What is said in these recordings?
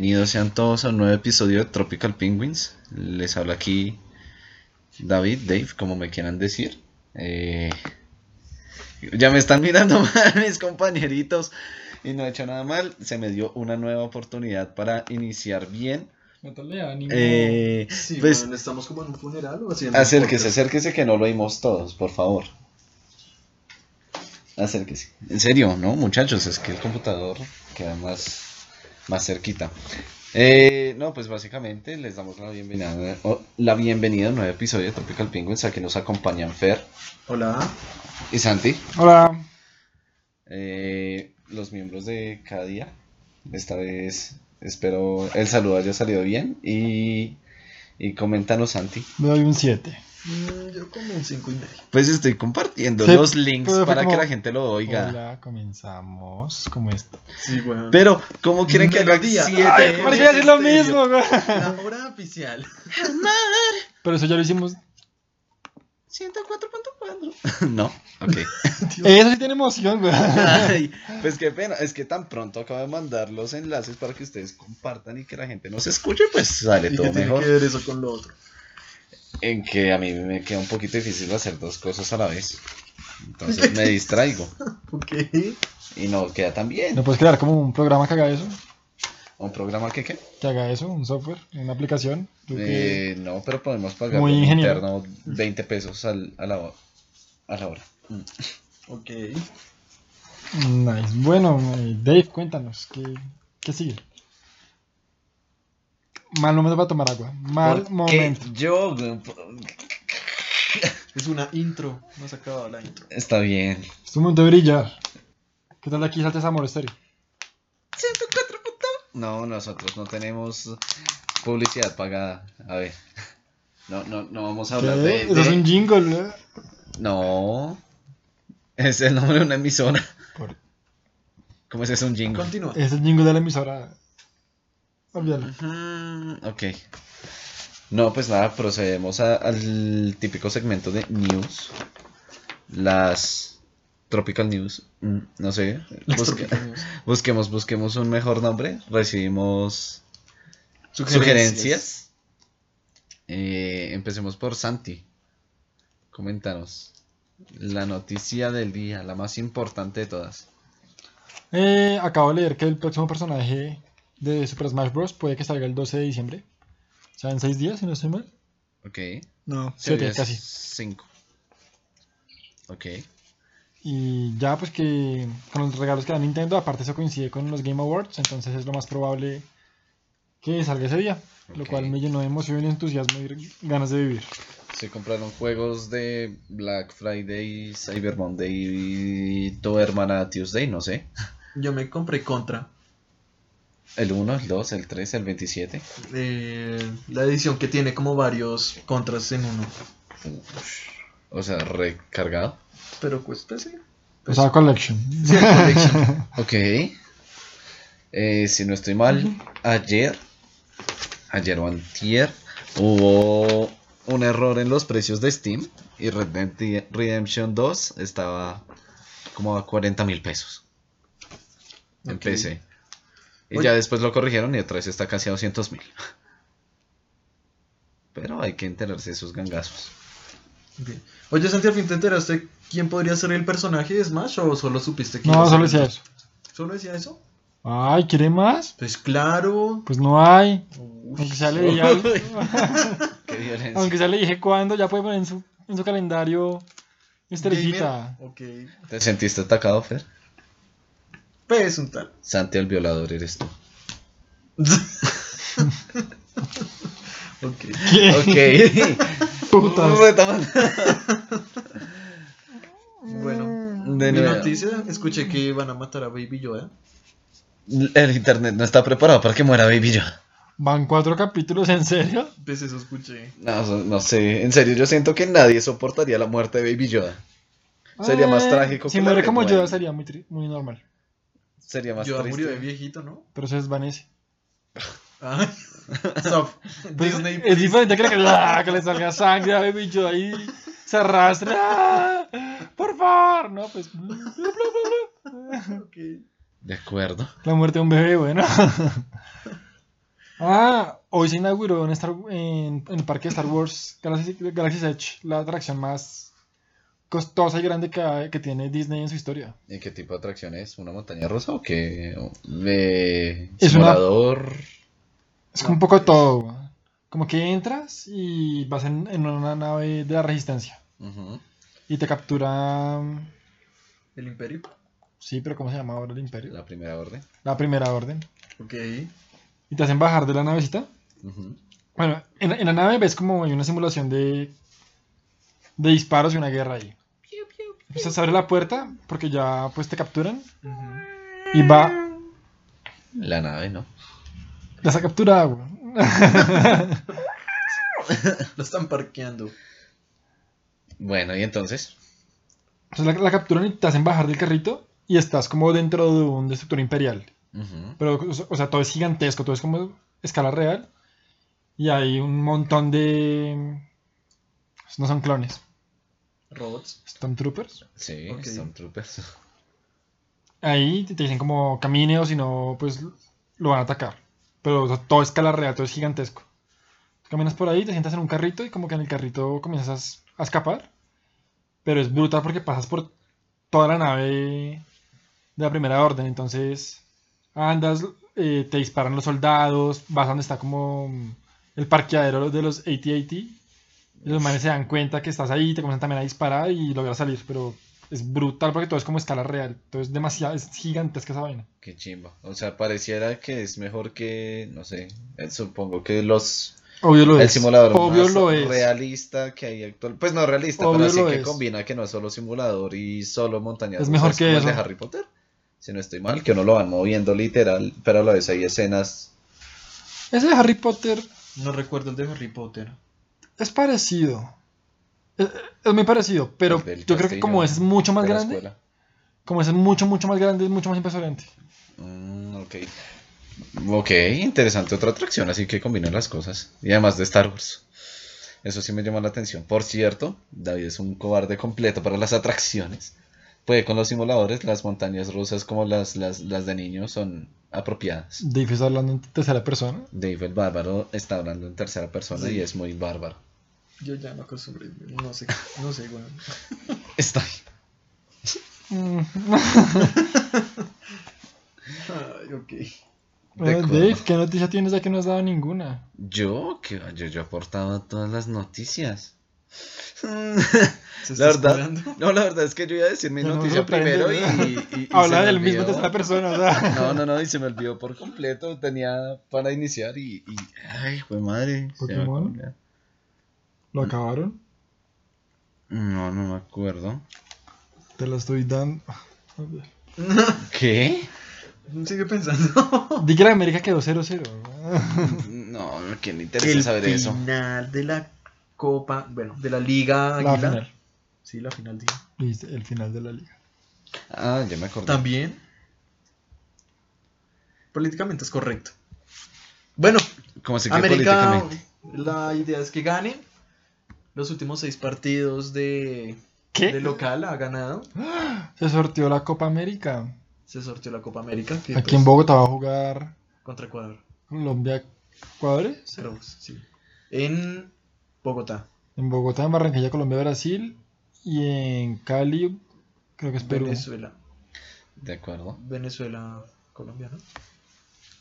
Bienvenidos sean todos a un nuevo episodio de Tropical Penguins. Les habla aquí David, Dave, como me quieran decir. Eh, ya me están mirando mal mis compañeritos y no he hecho nada mal. Se me dio una nueva oportunidad para iniciar bien. Eh, Sí, pues weón, ¿estamos como en un funeral o haciendo acérquese, acérquese que no lo oímos todos, por favor. Acérquese. En serio, ¿no, muchachos? Es que el computador queda más, más cerquita. Eh, no, pues básicamente les damos la bienvenida, o la bienvenida a un nuevo episodio de Tropical Penguins. Aquí nos acompañan Fer Hola. y Santi, Hola. eh, los miembros de cada día. Esta vez espero el saludo haya salido bien y, y coméntanos, Santi. Le doy un 7. Mm, yo como un 5 y medio. Pues estoy compartiendo Sí, los links para que la gente lo oiga. Hola, comenzamos como esto. Sí, weón. Pero, ¿cómo quieren que haga Melodía. siete? Ay, ¿Para qué decir lo mismo, güey? La hora oficial. Pero eso ya lo hicimos. 104.4. No, ok. Eso sí tiene emoción, güey. Ay, pues qué pena, es que tan pronto acabo de mandar los enlaces para que ustedes compartan y que la gente nos escuche, pues sale ¿Y todo qué tiene mejor. que ver eso con lo otro? En que a mí me queda un poquito difícil hacer dos cosas a la vez. Entonces me distraigo Ok. y no queda tan bien. ¿No puedes crear como un programa que haga eso? ¿Un programa que qué? Que haga eso, un software, una aplicación. Tú que- Eh, no, pero podemos pagar un interno 20 pesos al- a, la, a la hora. Mm. Ok. Nice. Bueno, eh, Dave, cuéntanos, ¿qué, qué sigue? Mal momento para tomar agua. Mal ¿Por momento. qué yo? Es una intro. No se ha acabado la intro. Está bien. Es un momento de brillar. ¿Qué tal de aquí saltes amor estéreo? 104 No, nosotros no tenemos publicidad pagada. A ver. No, no, no vamos a hablar ¿Qué? de. Eso de- es un jingle, ¿eh? No. Es el nombre de una emisora. Por- ¿Cómo es eso un jingle? Continúa. Es el jingle de la emisora. Ok. No, pues nada, procedemos a- al típico segmento de news. Las Tropical News. mm, no sé. Busque- News. busquemos, busquemos un mejor nombre. Recibimos Sugerencias. sugerencias. Eh, empecemos por Santi. Coméntanos. La noticia del día, la más importante de todas. Eh, acabo de leer que el próximo personaje de Super Smash Bros. puede que salga el 12 de diciembre. O sea, en 6 días, si no estoy mal. Ok. No, Sería 7 casi. Cinco. Ok. Y ya, pues que con los regalos que da Nintendo, aparte eso coincide con los Game Awards, entonces es lo más probable que salga ese día. Lo cual me llenó de emoción y entusiasmo y ganas de vivir. Se compraron juegos de Black Friday, Cyber Monday y tu hermana Tuesday, no sé. Yo me compré Contra. El 1, el 2, el 3, el 27. eh, la edición que tiene como varios contras en uno. O sea, recargado. Pero cuesta sí. O Pues, sea, Collection. sí, collection. Ok. Eh, si no estoy mal, ayer, ayer o antier, hubo un error en los precios de Steam y Red Dead Redemption 2 estaba como a 40 mil pesos en. PC. Y Oye. ya después lo corrigieron y otra vez está casi a 200 mil. Pero hay que enterarse de esos gangazos. Ok. Oye, Santi, al fin te enteraste quién podría ser el personaje de Smash o solo supiste que iba No, a solo decía eso. ¿Solo decía eso? Ay, ¿quiere más? Pues claro. Pues no hay. Uy, Aunque sea le dije, Qué violencia. aunque sea le dije cuándo, ya puede poner en su, en su calendario estrellita. Ok. ¿Te sentiste atacado, Fer? Pues un tal. Santi el violador eres tú. Ok. ¿Qué? Ok. Putas. Bueno. De Mi nuevo. noticia, escuché que van a matar a Baby Yoda. El internet no está preparado para que muera Baby Yoda. Van cuatro capítulos, ¿en serio? Pues eso escuché. No, no sé. En serio, yo siento que nadie soportaría la muerte de Baby Yoda. Sería más Eh, trágico Si que muere como. Yoda sería muy, muy normal. Sería más Yoda triste. murió de viejito, ¿no? Pero se desvanece. Ay. Stop. Pues, Disney. es please. diferente que, le- ¡ah! que le salga sangre a Baby Yoda ahí se arrastra. ¡ah! Por favor, no, pues. Ok. De acuerdo. La muerte de un bebé, bueno. Ah, hoy se inauguró en, Star- en- en el parque de Star Wars Galaxy, Galaxy's Edge la atracción más costosa y grande que, tiene Disney en su historia. ¿Y qué tipo de atracción es? ¿Una montaña rusa o qué? ¿De Es una- simulador? Es como un poco de todo. Como que entras y vas en, en una nave de la resistencia y te captura... El Imperio. Sí, pero ¿cómo se llama ahora el imperio? La primera orden. La primera orden. Ok. Y te hacen bajar de la navecita. Bueno, en, en la nave ves como hay una simulación de, de disparos y una guerra ahí. Entonces se abre la puerta porque ya pues te capturan y va... La nave, ¿no? Ya está capturada, güey. Lo están parqueando. Bueno, y entonces. Entonces la, la capturan y te hacen bajar del carrito y estás como dentro de un destructor imperial. Pero, o sea- o sea, todo es gigantesco, todo es como escala real. Y hay un montón de... No son clones, Robots. Stormtroopers. Sí, Ok. Stormtroopers. Ahí te dicen como camine o si no, pues lo van a atacar. Pero o sea, todo es escala real, todo es gigantesco. Caminas por ahí, te sientas en un carrito y como que en el carrito comienzas a, a escapar. Pero es brutal porque pasas por toda la nave de la primera orden. Entonces andas, eh, te disparan los soldados, vas a donde está como el parqueadero de los AT-AT. Y los manes se dan cuenta que estás ahí, te comienzan también a disparar y logras salir. Pero es brutal porque todo es como escala real. Todo es demasiado, es gigantesca esa vaina. Qué chimba. O sea, pareciera que es mejor que, no sé, eh, supongo que los Obvio lo el es. simulador Obvio más lo es. realista que hay actual. Pues no realista, Obvio pero sí lo que es. combina que no es solo simulador y solo montañas Es mejor que el de eso. Harry Potter. Si no estoy mal, que uno lo van moviendo literal, pero a la vez hay escenas. Ese de Harry Potter No recuerdo el de Harry Potter. Es parecido. Es, es muy parecido, pero yo creo que como ese es mucho más grande, escuela. como ese es mucho, mucho más grande, es mucho más impresionante. Mm, ok. Ok, interesante otra atracción, así que combina las cosas. Y además de Star Wars. Eso sí me llama la atención. Por cierto, David es un cobarde completo para las atracciones. Puede con los simuladores, las montañas rusas como las, las, las de niños son apropiadas. Dave está hablando en tercera persona. Dave el bárbaro está hablando en tercera persona Sí. y es muy bárbaro. Yo ya me acostumbré. No sé. No sé, weón. Está Mm. Ay, ok. Eh. Dave, ¿qué noticia tienes ya que no has dado ninguna? Yo, que yo, yo aportaba todas las noticias. ¿Se La está verdad, esperando? no, la verdad es que yo iba a decir mi no noticia primero y, y- y Habla del mismo tercera persona, o sea. No, no, no, y se me olvidó por completo. Tenía para iniciar y. y ay, fue madre. ¿Pokémon? ¿Lo acabaron? No, no me acuerdo. Te la estoy dando. A ver. ¿Qué? Sigue pensando. Di que la América quedó 0-0. No, ¿a quién le interesa El saber eso? final de la Copa. Bueno, de la Liga La Águila. final. Sí, la final, dije. Viste, el final de la liga. Ah, ya me acordé. También. Políticamente es correcto. Bueno, Como se que América, políticamente. la idea es que gane. Los últimos seis partidos de, ¿Qué? de local ha ganado. Se sorteó la Copa América. Se sorteó la Copa América. Que, Aquí pues, en Bogotá va a jugar Contra Ecuador. Colombia Ecuador. Pero, sí. En Bogotá. En Bogotá, en Barranquilla, Colombia, Brasil. Y en Cali, creo que es Perú. Venezuela. De acuerdo. Venezuela, Colombia, ¿no?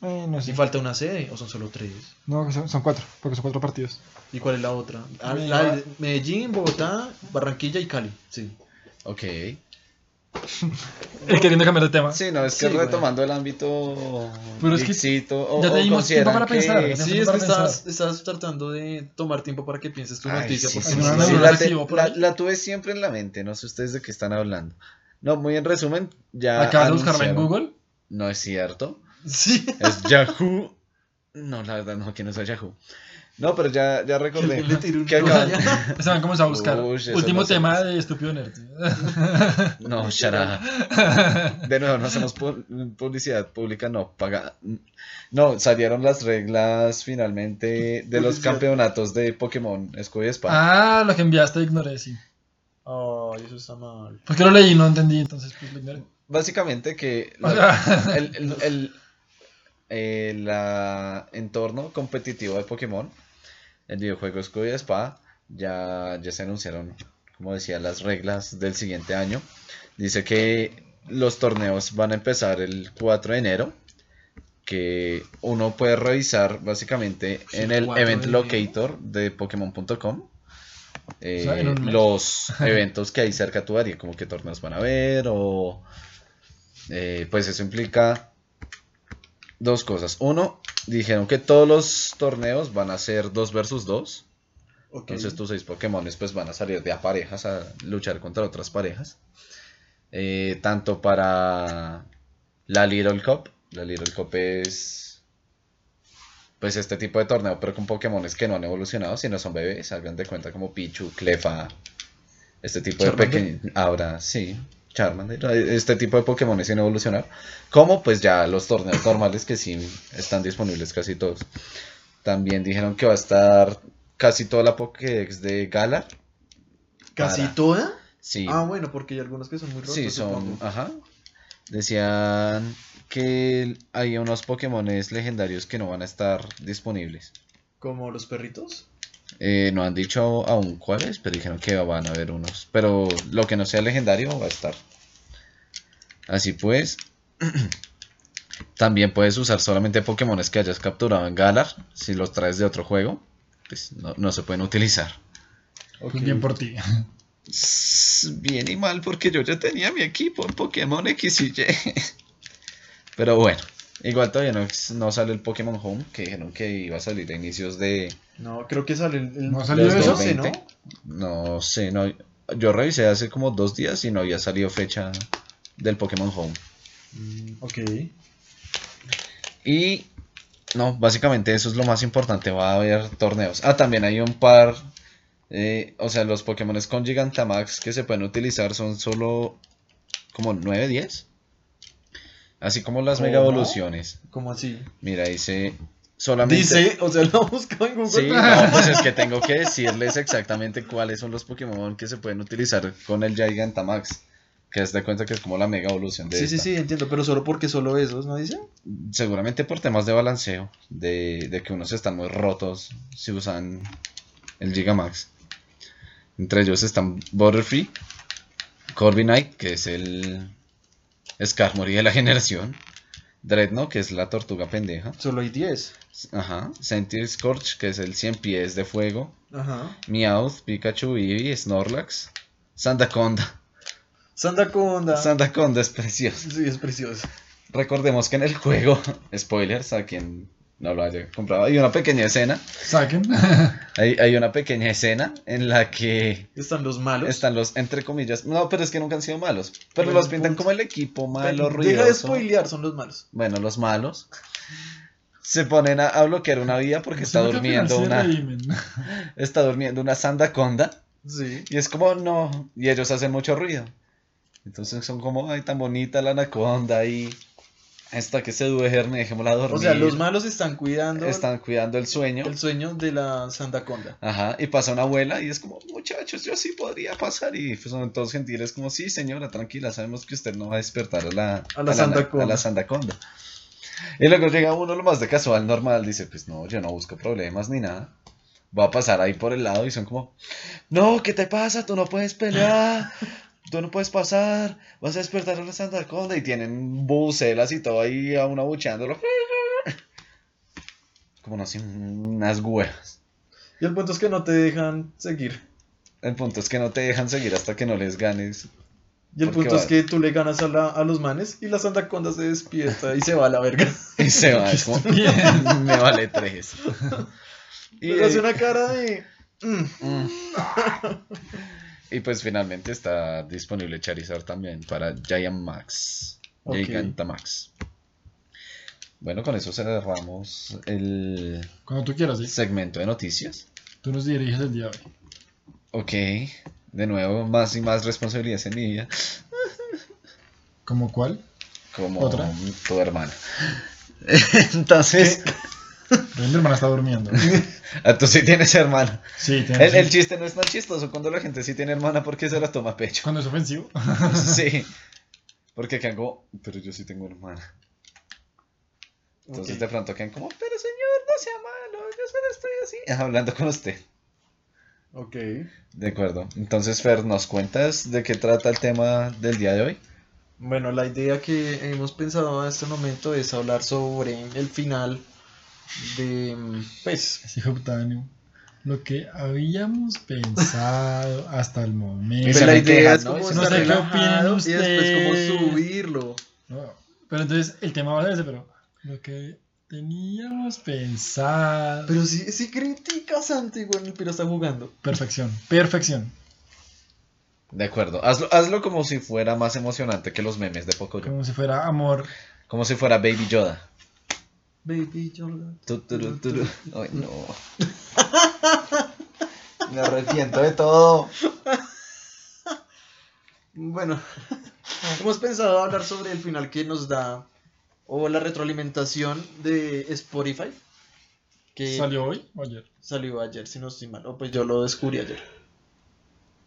Eh, no sé. ¿Y falta una sede o son solo tres? No, son, son cuatro, porque son cuatro partidos. ¿Y cuál es la otra? Ah, Me- la de Medellín, Bogotá, Barranquilla y Cali. Sí. Ok. Él queriendo cambiar de tema. Sí, no, es que Sí, retomando el ámbito. Pero es que o- ya te dimos tiempo para que- pensar, Sí, tiempo es que estás, tratando de tomar tiempo para que pienses tu Ay, noticia. sí, sí, sí, sí, la, te- la- tuve siempre en la mente, no sé ustedes de qué están hablando. No, muy en resumen, ya. Acabas de buscarla en Google. No es cierto. Sí. Es Yahoo. No, la verdad no, que no es Yahoo. No, pero ya, ya recordé. que acaban-. Se van comenzar a buscar. Uy, Último tema de Estúpido Nerd. No, up. De nuevo, no hacemos pu- publicidad pública, no, paga. No, salieron las reglas finalmente de los campeonatos de Pokémon Escudo y Espada. ah, lo que enviaste ignoré, sí. Ay, eso está mal. Porque lo leí y no entendí, entonces pues lo ignoré. Básicamente que la- sea, el, el- el- el ah, entorno competitivo de Pokémon, el videojuego Escudo y Espada, ya, ya se anunciaron, como decía, las reglas del siguiente año. Dice que los torneos van a empezar el 4 de enero, que uno puede revisar básicamente Sí, en el 4 de event enero. locator de Pokémon.com. eh, sea, los eventos que hay cerca a tu área, como que torneos van a haber o eh, pues eso implica dos cosas. Uno, dijeron que todos los torneos van a ser 2 versus 2. Ok. Entonces tus seis Pokémones pues van a salir de a parejas a luchar contra otras parejas. Eh, tanto para la Little Cup. La Little Cup es pues este tipo de torneo, pero con Pokémones que no han evolucionado, sino son bebés. Hagan de cuenta como Pichu, Clefa, este tipo de pequeños. Ahora sí, Charmander. Este tipo de Pokémones sin evolucionar. Como pues ya los torneos normales que sí están disponibles casi todos. También dijeron que va a estar casi toda la Pokédex de Galar. ¿Casi para- toda? Sí, Ah, bueno, porque hay algunos que son muy rotos. sí, son. Ajá. Decían que hay unos Pokémones legendarios que no van a estar disponibles. Como los perritos. Eh, no han dicho aún cuáles, pero dijeron que van a haber unos. Pero lo que no sea legendario va a estar. Así pues, también puedes usar solamente Pokémones que hayas capturado en Galar. Si los traes de otro juego, pues no, no se pueden utilizar. Bien por ti. Bien y mal porque yo ya tenía mi equipo en Pokémon X y Y. Pero bueno, igual todavía no, no sale el Pokémon Home, que dijeron que iba a salir a inicios de... No, creo que sale el. el ¿No salió eso? 12, ¿no? 2020. No sé, no, yo revisé hace como dos días y no había salido fecha del Pokémon Home. Mm, ok. Y no, básicamente eso es lo más importante, va a haber torneos. Ah, también hay un par, eh, o sea, los Pokémon con Gigantamax que se pueden utilizar son solo como 9, 10. Así como las. Mega Evoluciones. ¿Cómo así? Mira, dice solamente... Dice, o sea, lo buscado en Google. Sí, no, pues es que tengo que decirles exactamente cuáles son los Pokémon que se pueden utilizar con el Gigantamax. Que es de cuenta que es como la mega evolución de Sí, sí, esta. sí, entiendo, pero solo porque solo esos, ¿no dice? Seguramente por temas de balanceo, de, de que unos están muy rotos si usan el Gigamax. Entre ellos están Butterfree, Corviknight, que es el Skarmory de la generación, Dreadnought, que es la tortuga pendeja, Solo hay 10. ajá, Sentry Scorch, que es el 100 pies de fuego, Ajá. Meowth, Pikachu, Eevee, Snorlax, Sandaconda. Sandaconda. Sandaconda es precioso. Sí, es precioso. Recordemos que en el juego, spoilers a quien no lo haya comprado, hay una pequeña escena, Saquen. hay, hay una pequeña escena en la que Están los malos. están los, entre comillas, no, pero es que nunca han sido malos, pero los pintan punto. como el equipo malo, Deja ruidoso. de spoilear, son los malos. Bueno, los malos se ponen a, a bloquear una vida porque está durmiendo una, está durmiendo una Sandaconda Sí. y es como, no, y ellos hacen mucho ruido. Entonces son como, ay, tan bonita la anaconda y esta que se duerme, dejémosla dormir. O sea, los malos están cuidando están cuidando el sueño. el sueño de la Sandaconda. Ajá, y pasa una abuela y es como, muchachos, yo sí podría pasar. Y pues son todos gentiles, como, sí, señora, tranquila, sabemos que usted no va a despertar a la, A la Sandaconda. a la Sandaconda. Y luego llega uno lo más de casual, normal, dice, pues no, yo no busco problemas ni nada. Va a pasar ahí por el lado y son como, no, ¿qué te pasa? Tú no puedes pelear. Tú no puedes pasar, vas a despertar a la Sandaconda y tienen bucelas y todo ahí a uno abucheándolo. Como no sé, unas huevas. Y el punto es que no te dejan seguir. El punto es que no te dejan seguir hasta que no les ganes. Y el ¿Por qué punto es que tú le ganas a, la- a los manes y la Sandaconda se despierta y se va a la verga. Y se va. Es como, me vale tres. Y, hace una cara de. mm, mm. Y pues finalmente está disponible Charizard también para Giant Max. Ok. Gigantamax. Bueno, con eso cerramos el Cuando tú quieras, ¿sí? segmento de noticias. Tú nos diriges el día de hoy. Ok. De nuevo, más y más responsabilidades en mi vida. ¿Como cuál? Como ¿Otra? tu hermana. Entonces, Mi hermana está durmiendo. ah, tú sí tienes hermana. Sí, tiene El, el chiste no es tan chistoso cuando la gente sí tiene hermana porque se la toma a pecho. Cuando es ofensivo. Sí. Porque acá hago, pero yo sí tengo hermana. Entonces Ok. de pronto quedan como, pero señor, no sea malo, yo solo estoy así. Hablando con usted. Ok. De acuerdo. Entonces, Fer, ¿nos cuentas de qué trata el tema del día de hoy? Bueno, la idea que hemos pensado en este momento es hablar sobre el final de, pues. Lo que habíamos pensado hasta el momento. Pues la idea quejan, es ¿no? como sé qué opinan y después como subirlo. No, pero entonces el tema va a ser ese, pero lo que teníamos pensado. Pero sí, sí critica Santi cuando el piro está jugando. Perfección, perfección. De acuerdo. Hazlo, hazlo como si fuera más emocionante que los memes de Pocoyo. Como si fuera amor. Como si fuera Baby Yoda. Baby Yoda. Tu. Ay, no. Me arrepiento de todo. Bueno, hemos pensado hablar sobre el final que nos da o la retroalimentación de Spotify que ¿Salió hoy o ayer? salió ayer, si no estoy mal, o pues yo lo descubrí ayer.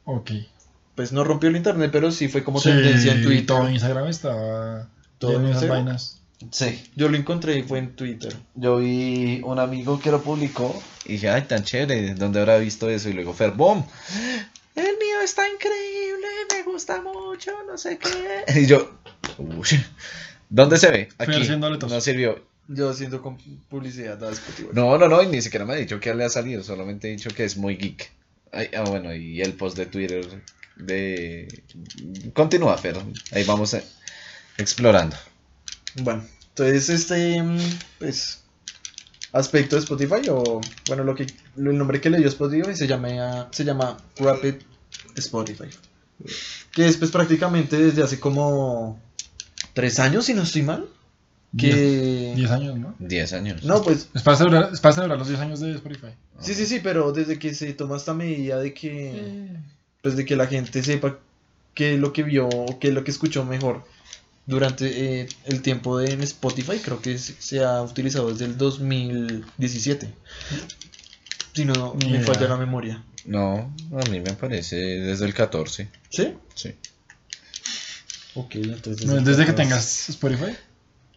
Ok. Pues no rompió el internet, pero sí fue como Sí, tendencia en Twitter. todo Instagram estaba ¿Todo lleno de esas Instagram? vainas. Sí. Yo lo encontré y fue en Twitter. Yo vi un amigo que lo publicó y dije, ay, tan chévere, ¿dónde habrá visto eso? Y luego, Fer, ¡boom! El mío está increíble, me gusta mucho, no sé qué. Y yo, "Uy, ¿dónde se ve? Aquí. No sirvió. Yo haciendo con publicidad a Spotify. No, no, no, y ni siquiera me ha dicho que le ha salido, solamente he dicho que es muy geek. Ay, ah, bueno, y el post de Twitter de... Continúa, Fer, ahí vamos eh, explorando. Bueno, entonces este mm, pues aspecto de Spotify o bueno lo que el nombre que le dio Spotify se llama se llama Rapid Spotify. Que es pues prácticamente desde hace como tres años si no estoy mal. Que 10 años, ¿no? 10 años. no pues Es para celebrar, es para celebrar los 10 años de Spotify. sí sí sí pero desde que se toma esta medida de que pues de que la gente sepa qué es lo que vio o qué es lo que escuchó mejor durante eh, el tiempo de en Spotify creo que se, se ha utilizado desde el 2017 si no me idea. falla la memoria No, a mí me parece desde el 14. ¿sí? Sí. ok entonces No, desde que tengas Spotify.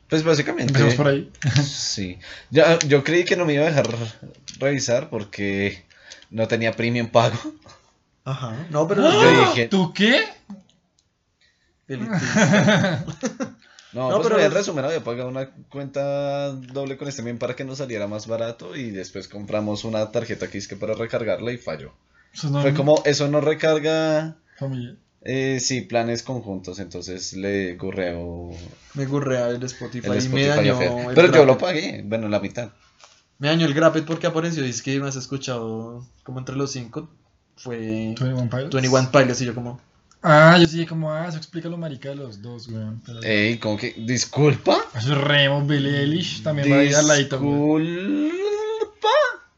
Pues básicamente. Empezamos por ahí. Sí. Ya, yo creí que no me iba a dejar revisar porque no tenía premium pago. ajá no pero Yo dije- ¿Tú qué? No, No, pues pero en resumen había pagado una cuenta doble con este bien para que nos saliera más barato y después compramos una tarjeta que es que para recargarla y falló. Eso no Fue como, eso no recarga, Familia. eh, sí, planes conjuntos, entonces le correo me gurrea el Spotify, el y me dañó Pero yo lo pagué, bueno, la mitad. me dañó el Grapple porque apareció dice que me has escuchado como entre los cinco fue 21 Pilots. 21 Pilots y yo como Ah, yo sí, como, ah, eso explica lo marica de los dos, weón. Pero- Ey, como que, disculpa. Eso es Remo, Billie Eilish también va a ir al ladito, weón. Disculpa.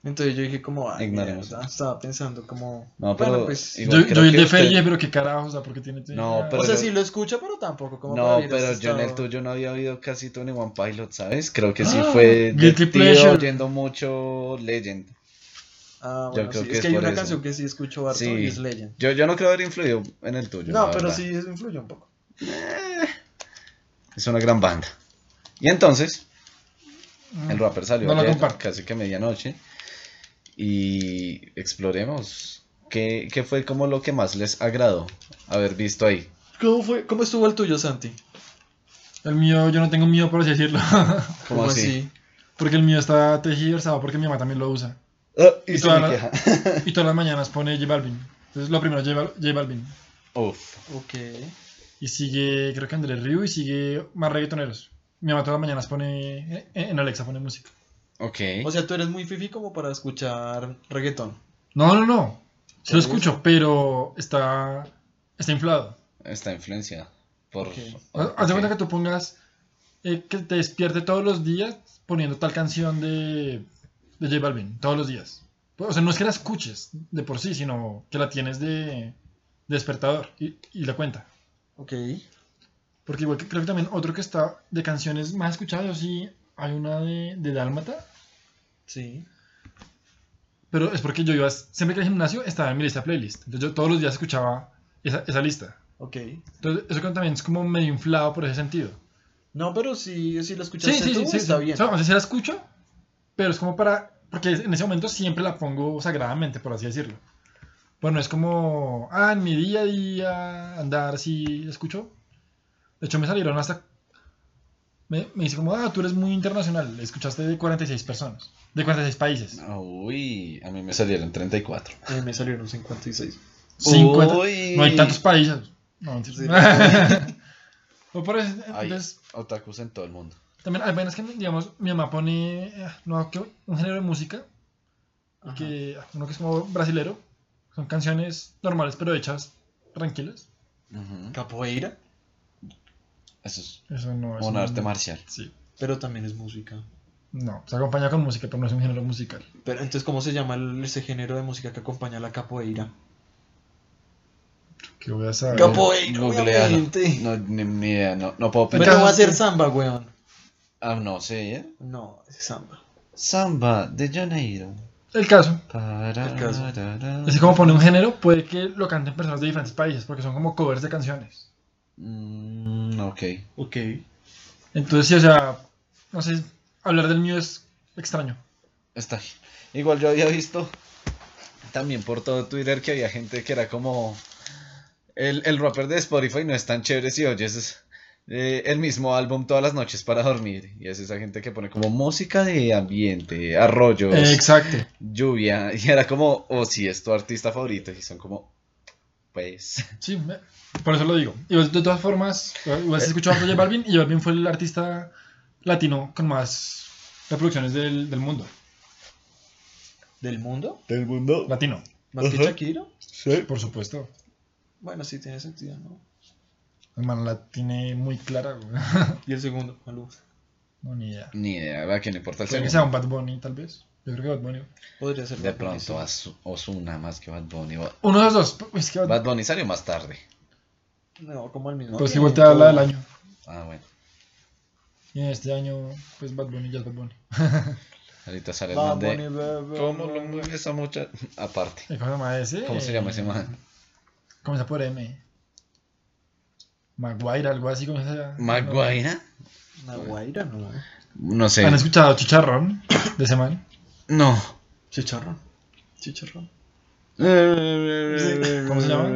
Entonces yo dije como, ay, Ignoremos. mierda, estaba pensando como, No, pero bueno, pues, igual Yo, creo yo el que de usted- pero qué carajo, o sea, porque tiene... No, ah, pero o sea, yo- sí lo escucho, pero tampoco como No, para a pero ese yo en el estado. tuyo no había oído casi 21 Pilot, ¿sabes? Creo que sí Ah, fue de Guilty tío Pleasure. oyendo mucho Legend. Ah, yo bueno, creo sí, que es es que hay una eso. canción que sí escucho harto Sí. y es Legend. Yo, yo no creo haber influido en el tuyo. No, pero verdad. sí eso influye un poco. Es una gran banda. Y entonces, mm, el rapper salió No ayer, casi que medianoche. Y exploremos. ¿Qué, qué fue como lo que más les agradó haber visto ahí? ¿Cómo fue? ¿Cómo estuvo el tuyo, Santi? El mío, yo no tengo mío, por así decirlo. ¿Cómo así? porque el mío está tejido porque mi mamá también lo usa. Ah, y Y toda la-. Y todas las mañanas pone J Balvin. Entonces lo primero, J, J Balvin. Uf. Ok. Y sigue, creo que Andrés Ryu y sigue más reggaetoneros. Mi mamá todas las mañanas pone, eh, en Alexa pone música. Ok. O sea, tú eres muy fifi como para escuchar reggaetón. No, no, no. Lo escucho, pero está, está inflado. Está influenciado por. Ok. Haz haz de cuenta que tú pongas, eh, que te despierte todos los días poniendo tal canción de, de J Balvin, todos los días. O sea, no es que la escuches de por sí, sino que la tienes de, de despertador y, y la cuenta. Ok. Porque igual que creo que también otro que está de canciones más escuchadas, sí, hay una de, de Dálmata, Sí. pero es porque yo iba, siempre que al gimnasio estaba en mi lista playlist. Entonces yo todos los días escuchaba esa, esa lista. Ok. Entonces eso también es como medio inflado por ese sentido. No, pero si, si Sí, escuchaste sí, tú, sí, sí. está sí. bien. O sea, si la escucho, pero es como para. Porque en ese momento siempre la pongo sagradamente, por así decirlo. Bueno, es como. Ah, en mi día a día andar así, escucho. De hecho, me salieron hasta. Me, me dice como, ah, tú eres muy internacional. Escuchaste de 46 personas. De 46 países. Uy, a mí me salieron 34. Eh, me salieron 56. 50. Uy. No hay tantos países. No, mentira. O por eso, Hay entonces, otakus en todo el mundo. También hay vainas que, digamos, mi mamá pone, eh, no, que un género de música, que uno que es como brasilero, son canciones normales pero hechas tranquilas. Capoeira, Eso es Eso no es un arte marcial. Sí. pero también es música. No, se acompaña con música, pero no es un género musical. Pero entonces, ¿cómo se llama el- ese género de música que acompaña a la capoeira? ¿Qué voy a saber? Capoeira, Googlealo. obviamente. No, ni, ni idea, no, no puedo Pero pensar. va a ser samba, weón. Ah, no sé, ¿eh? No, es samba. Samba de Janeiro. El caso El caso. es que como pone un género, puede que lo canten personas de diferentes países, porque son como covers de canciones. Mm, ok. Ok. Entonces, sí, o sea, no sé, hablar del mío es extraño. Está. Igual yo había visto también por todo Twitter que había gente que era como el, el rapper de Spotify no es tan chévere si oyes eh, el mismo álbum todas las noches para dormir. Y es esa gente que pone como música de ambiente, arroyos, Eh, exacto. lluvia. Y era como, o si es tu artista favorito. Y son como, pues. Sí, me- por eso lo digo. Y de todas formas, igual se escuchó a J Balvin y J Balvin fue el artista latino con más reproducciones del, del mundo. ¿Del mundo? Del mundo. Latino, ¿Más que. Shakira? Sí. por supuesto. Bueno, sí tiene sentido, ¿no? Hermano, la tiene muy clara, güey. Y el segundo. No, ni idea. Ni idea, a quién le importa el Puede que sea un segundo. Bad Bunny, tal vez. Yo creo que Bad Bunny. Podría ser. De Bad Bunny, pronto sí. Ozuna más que Bad Bunny. Uno de los dos. Es que Bad, Bad Bunny salió más tarde. No, como el mismo. Pues si voltea habla del año. Ah, bueno. Y en este año, pues Bad Bunny ya es Bad Bunny. Ahorita sale el Bad man de... ¿Cómo lo mueve esa mucha? Aparte. ¿Y ¿Cómo se llama ese? ¿Cómo se llama ese man? Comienza por M. Maguire, algo así como se llama. ¿Maguire? Naguaira, no. No sé. ¿Han escuchado Chicharrón de ese man? No. Chicharrón. Chicharrón. ¿Cómo se llama?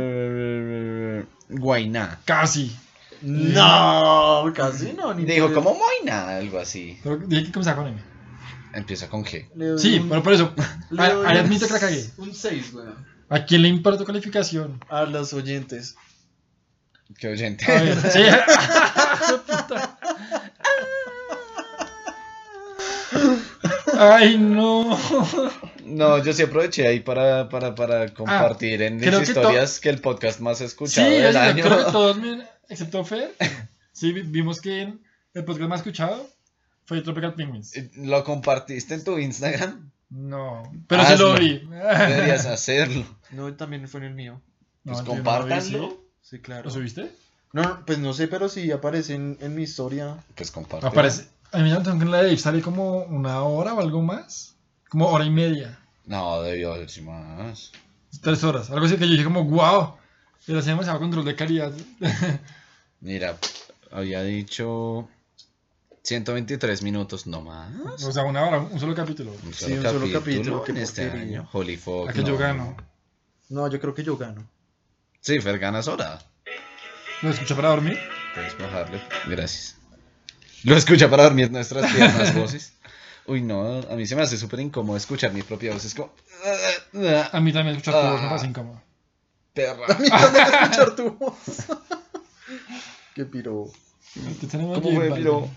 Guainá. Casi. No, casi no. Ni Dijo como Moina, algo así. Pero dije que comenzaba con M. Empieza con G. Sí, un- pero por eso. Ahí admito que la cagué. Un 6, weón. ¿A quién le importa tu calificación? A los oyentes. Qué oyente. A ver, sí. Ay, no. No, yo sí aproveché ahí para, para, para compartir en mis que historias que, el podcast más escuchado es del año. creo que todos, excepto Fer, sí vi- vimos que el podcast más escuchado fue Tropical Penguins. ¿Lo compartiste en tu Instagram? No, pero sí lo Hazlo. vi. Deberías hacerlo. No, también fue en el mío. No, Pues yo no lo vi, compártanlo. ¿Sí? Claro. ¿Lo subiste? No, no, pues no sé, pero sí aparece en, en mi historia. Pues comparte. Aparece. A mí me tengo que en la de sale como una hora o algo más. Como hora y media. No, debió haber sido más. Tres horas. Algo así que yo dije como, wow. Y hacía demasiado control de calidad. Mira, había dicho 123 minutos, no más. o sea, una hora, un solo capítulo. Un Sí, un solo capítulo, en este año. Holy fuck. ¿A que yo no. gano? No, yo creo que yo gano. Sí, Fer, ganas hora. ¿Lo escuché para dormir? Puedes bajarlo. Gracias. Lo escucha para dormir nuestras tiernas voces. Uy, no, a mí se me hace súper incómodo escuchar mi propia voz. Es como. A mí también escuchar tu voz me Ah. parece incómodo. Perra. A mí también escuchar tu voz. Qué piro. ¿Cómo fue, piro?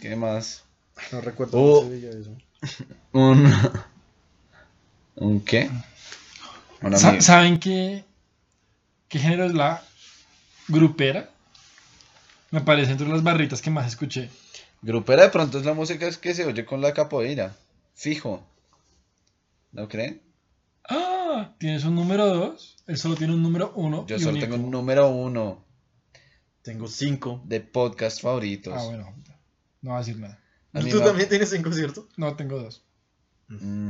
¿Qué más? No recuerdo Oh. cómo se veía eso. Un. ¿Un qué? Un Sa- amigo. ¿Saben qué, qué género es la grupera? Me parece entre las barritas que más escuché. Grupera de pronto es la música que se oye con la capoeira. Fijo. ¿No creen? Ah, tienes un número 2. Él solo tiene un número 1. Yo solo tengo un número uno Tengo cinco. de podcast favoritos. Ah, bueno. No va a decir nada. Tú también tienes cinco, ¿cierto? No, tengo dos. Mm,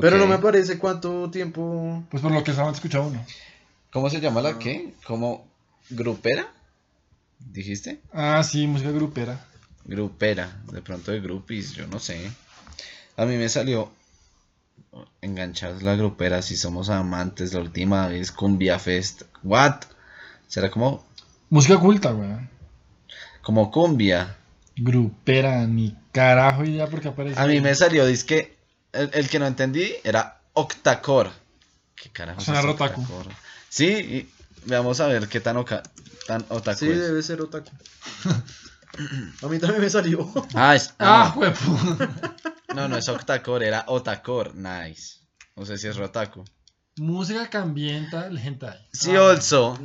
Pero no me aparece cuánto tiempo. Pues por lo que solamente escucha uno. ¿Cómo se llama la Ah. qué? ¿Cómo? ¿Grupera? ¿Dijiste? Ah, sí, música grupera. Grupera, de pronto de groupies, yo no sé. A mí me salió enganchados la grupera si somos amantes la última vez Cumbia Fest. What? ¿Será como Música culta, weón. como cumbia? Grupera, ni carajo idea por qué aparece. A mí me salió disque el, el que no entendí era Octacore. ¿Qué carajo Suena es. Octacore? Sí, y vamos a ver qué tan oca- tan otaku Sí, es. debe ser otaku. A mí también me salió. Ah, es, Ah, ah, huevo. no. no, es Octacore, era Otacore. Nice. No sé si es rotaku. música que ambienta el hentai. Sí, Ah. also.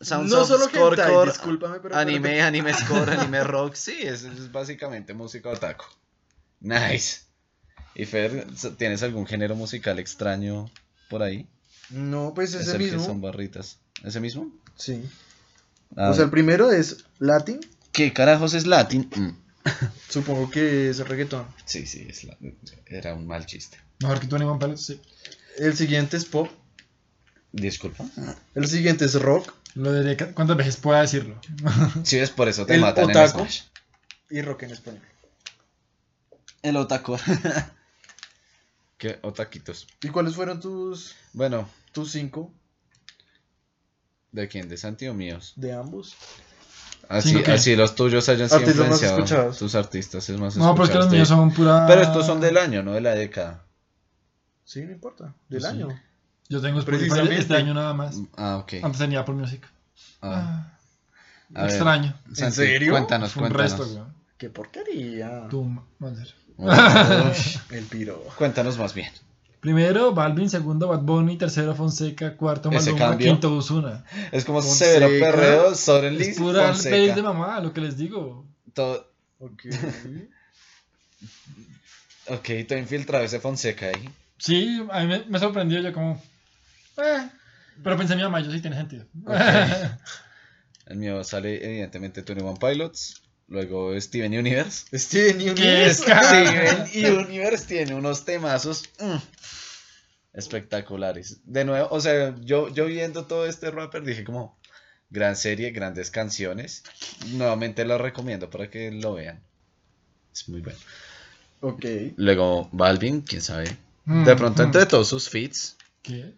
Sounds no of solo hentai, scorecore, discúlpame, pero... Anime, anime score, anime rock, sí, es, es básicamente música otaku. Nice. ¿Y Fer, tienes algún género musical extraño por ahí? No, pues Es ese el que mismo. son barritas. ¿Ese mismo? Sí. Ah, O sea, el primero es Latin. ¿Qué carajos es latín? Mm. Supongo que es reggaetón. Sí, sí, es la- era un mal chiste. Mejor que tú One Pilots, sí. El siguiente es pop. Disculpa. El siguiente es rock. Lo diré cuántas veces pueda decirlo. Sí, es por eso te El matan en otaku. Smash. Y rock en español. El otaku. ¿Qué otaquitos? ¿Y cuáles fueron tus, Bueno, tus cinco ¿de quién? ¿De Santi o míos? de ambos? Así, Cinco así los tuyos hayan sido Artistas más influenciados. escuchados. Tus artistas es más No, pero es que los de- míos son pura. Pero estos son del año, no de la década. Sí, no importa. Del Sí. año. Yo tengo Spotify Precisamente. este año nada más. Ah, ok. Antes tenía Apple Music. Ah, Ah, a ver. extraño. Santi, serio? Cuéntanos, Un cuéntanos. resto, weón. Qué porquería. Tu madre. El piro. cuéntanos más bien. Primero, Balvin. Segundo, Bad Bunny. Tercero, Fonseca. Cuarto, Ese Maluma. cambio. Quinto, Uzuna. Es como Fonseca. severo perreo, Soren Es Lis, pura base de mamá, lo que les digo. Todo, Ok. ok, todo infiltrado ese Fonseca ahí. Sí, a mí me, me sorprendió. Yo, como. Eh. Pero pensé, mi mamá, yo sí tiene sentido. El mío sale evidentemente 21 Pilots. Luego Steven Universe. Steven ¿Qué Universe. Steven Universe tiene unos temazos mm, espectaculares. De nuevo, o sea, yo, yo viendo todo este rapper dije como, gran serie, grandes canciones. Nuevamente lo recomiendo para que lo vean. Es muy bueno. Ok. Luego Balvin, quién sabe. Mm, De pronto mm. entre todos sus feats. ¿Qué?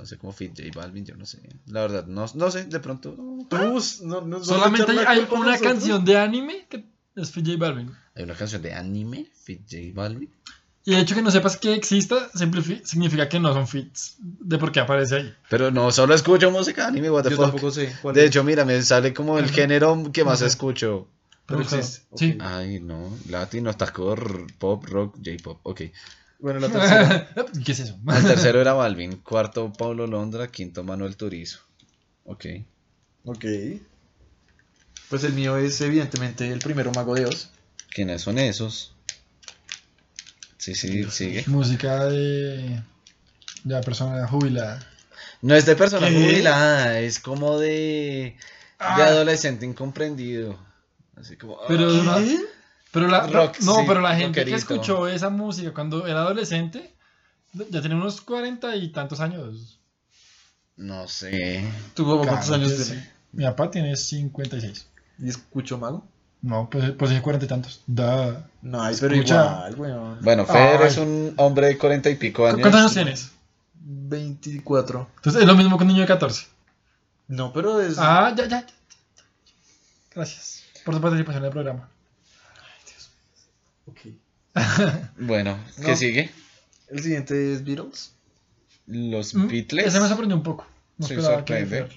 No sé cómo fit J Balvin, yo no sé. La verdad, no, no sé, de pronto. Tú, no, nos vas a Solamente hay, una nosotros? canción de anime que es J Balvin. Hay una canción de anime, fit J Balvin. Y el hecho que no sepas que exista significa que no son fits de por qué aparece ahí. Pero no solo escucho música anime, what the Yo fuck. tampoco sé. cuál De es. hecho, mira, me sale como el género que más escucho. Pero existe. Sí. Ay, no. Latino, tacor, pop, rock, J-pop. Ok. Bueno, la tercera. ¿Qué es eso? El tercero era Balvin. Cuarto, Paulo Londra. Quinto, Manuel Turizo. Ok. ok. Pues el mío es evidentemente el primero Mago de Oz. ¿Quiénes son esos? Sí, sí, sigue. Música de, de la persona jubilada. No es de persona ¿Qué? jubilada, es como de, de Ah. adolescente incomprendido. Así como. Pero ah. ¿Qué? Pero la, Rock, no, sí, pero la gente que escuchó esa música cuando era adolescente ya tenía unos cuarenta y tantos años. No sé. ¿Tu papá cuántos años sí. Mi papá tiene 56. ¿Y escucho Mago? No, pues, pues tiene cuarenta y tantos. Da. No, ay, pero Escucha. igual, weón. Bueno, Fer Ay. es un hombre de cuarenta y pico años. ¿Cuántos años tienes? 24. Entonces es lo mismo que un niño de 14. No, pero es. Ah, ya, ya. ya. Gracias por su participación en el programa. Ok. Bueno, ¿qué No. sigue? El siguiente es Beatles. Los Mm, Beatles. Ese me sorprendió un poco. No Sí, esperaba que.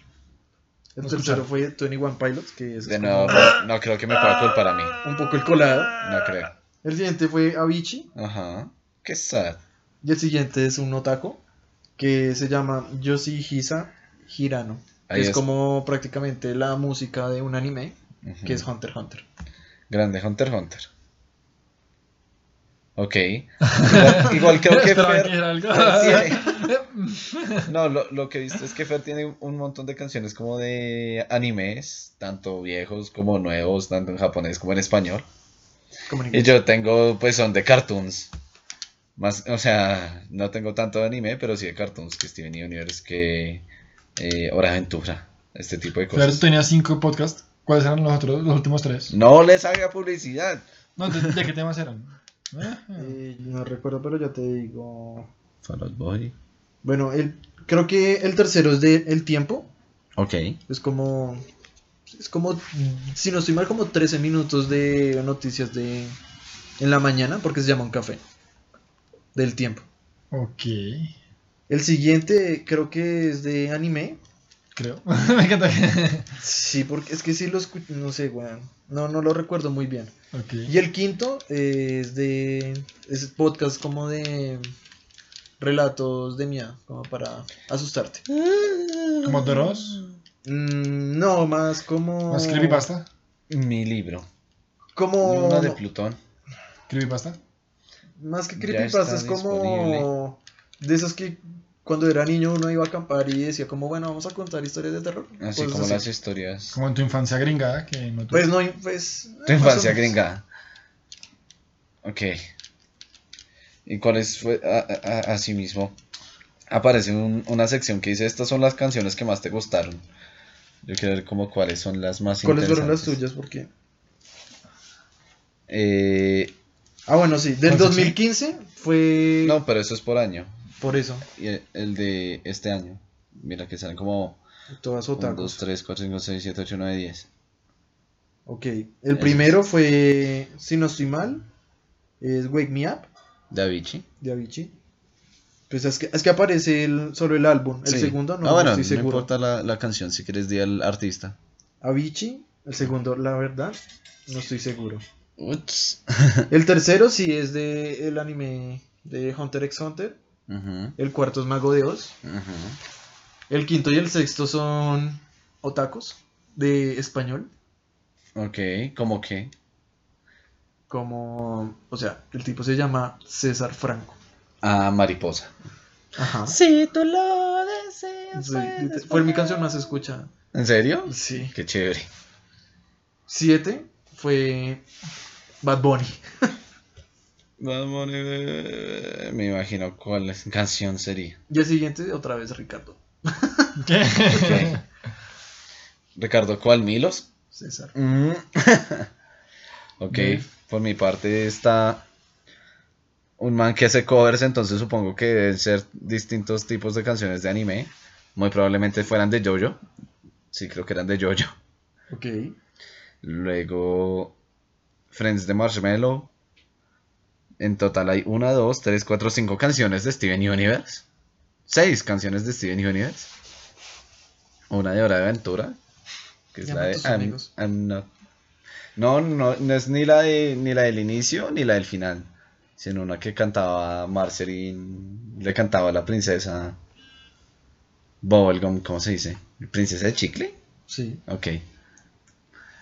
El tercero fue 21 Pilots, que es De como nuevo, no, no creo que me pueda culpar a mí. un poco el colado. No creo. El siguiente fue Avicii. Ajá. Qué sad. Y el siguiente es un otaku que se llama Yoshihisa Hirano. Ahí es, es. como prácticamente la música de un anime que es Hunter x Hunter. Grande Hunter x Hunter. Ok. Igual, igual creo que Fer. algo. Fer No, lo, lo que he visto es que Fer tiene un montón de canciones como de animes, tanto viejos como nuevos, tanto en japonés como en español. Como en Y yo tengo, pues son de cartoons. Más, o sea, no tengo tanto de anime, pero sí de cartoons, que Steven Universe, que eh, Hora de Aventura, este tipo de Fer, cosas. tú tenías cinco podcasts. ¿Cuáles eran los otros, los últimos tres? No les haga publicidad. No, ¿de, de qué temas eran? Eh, no recuerdo, pero ya te digo. Fall Out Boy. Bueno, el, creo que el tercero es de El Tiempo. Ok. Es como. Es como. Si no estoy mal, como 13 minutos de noticias de. En la mañana, porque se llama un café. Del tiempo. ok, El siguiente creo que es de anime. Creo. Me encanta que... Sí, porque es que sí lo escucho. No sé, weón. No, no lo recuerdo muy bien. Y el quinto eh, es de. Es podcast como de. Relatos de miedo, como para asustarte. ¿Como Dross? Mm, no, más como. ¿Más creepypasta? Mi libro. Como. Una de Plutón. ¿Creepypasta? Más que creepypasta, es como. De esas que cuando era niño uno iba a acampar y decía, como bueno, vamos a contar historias de terror. Así Cosas como así. las historias. Como en tu infancia gringada, que no Pues no, pues. Tu eh, infancia menos. gringa. Ok. ¿Y cuál es? Así mismo. Aparece un- una sección que dice, estas son las canciones que más te gustaron. Yo quiero ver como cuáles son las más ¿Cuáles fueron las tuyas? Porque. Eh, Ah, bueno, sí. Del ¿Cuál sección? 2015 fue. no, pero eso es por año. Por eso. Y el, el de este año. Mira que salen como Todas 1, otakus. 2, 3, 4, 5, 6, 7, 8, 9, 10. Ok. El primero fue, si no estoy mal, es Wake Me Up De Avicii. de Avicii. Pues es que, es que aparece el, solo el álbum. El Sí. segundo no, ah, bueno, no estoy no seguro. importa la, la canción, si quieres di al artista. Avicii. El segundo, la verdad, no estoy seguro. Ups. El tercero sí es de el anime de Hunter x Hunter. El cuarto es Mago de Oz. El quinto y el sexto son otakus de español. Ok, ¿cómo que? Como, o sea, el tipo se llama César Franco. Ah, Mariposa. Ajá. Si tú lo deseas. Sí, fue mi canción más escuchada. ¿En serio? Sí. Qué chévere. Siete fue Bad Bunny. Vamos, eh, Me imagino cuál es- canción sería. Y el siguiente, otra vez Ricardo. Ricardo, ¿cuál? ¿Milos? César. Mm. ok, Bien. por mi parte está un man que hace covers, entonces supongo que deben ser distintos tipos de canciones de anime. Muy probablemente fueran de JoJo. Sí, creo que eran de JoJo. Ok. Luego Friends de Marshmallow. En total hay una, dos, tres, cuatro, cinco canciones de Steven Universe. Seis canciones de Steven Universe. Una de Hora de Aventura. Que es la de I'm- amigos. I'm not- No, no, no es ni la de ni la del inicio ni la del final. Sino una que cantaba Marceline. Le cantaba a la princesa. Bubblegum, ¿cómo se dice? ¿Princesa de chicle? Sí. Ok.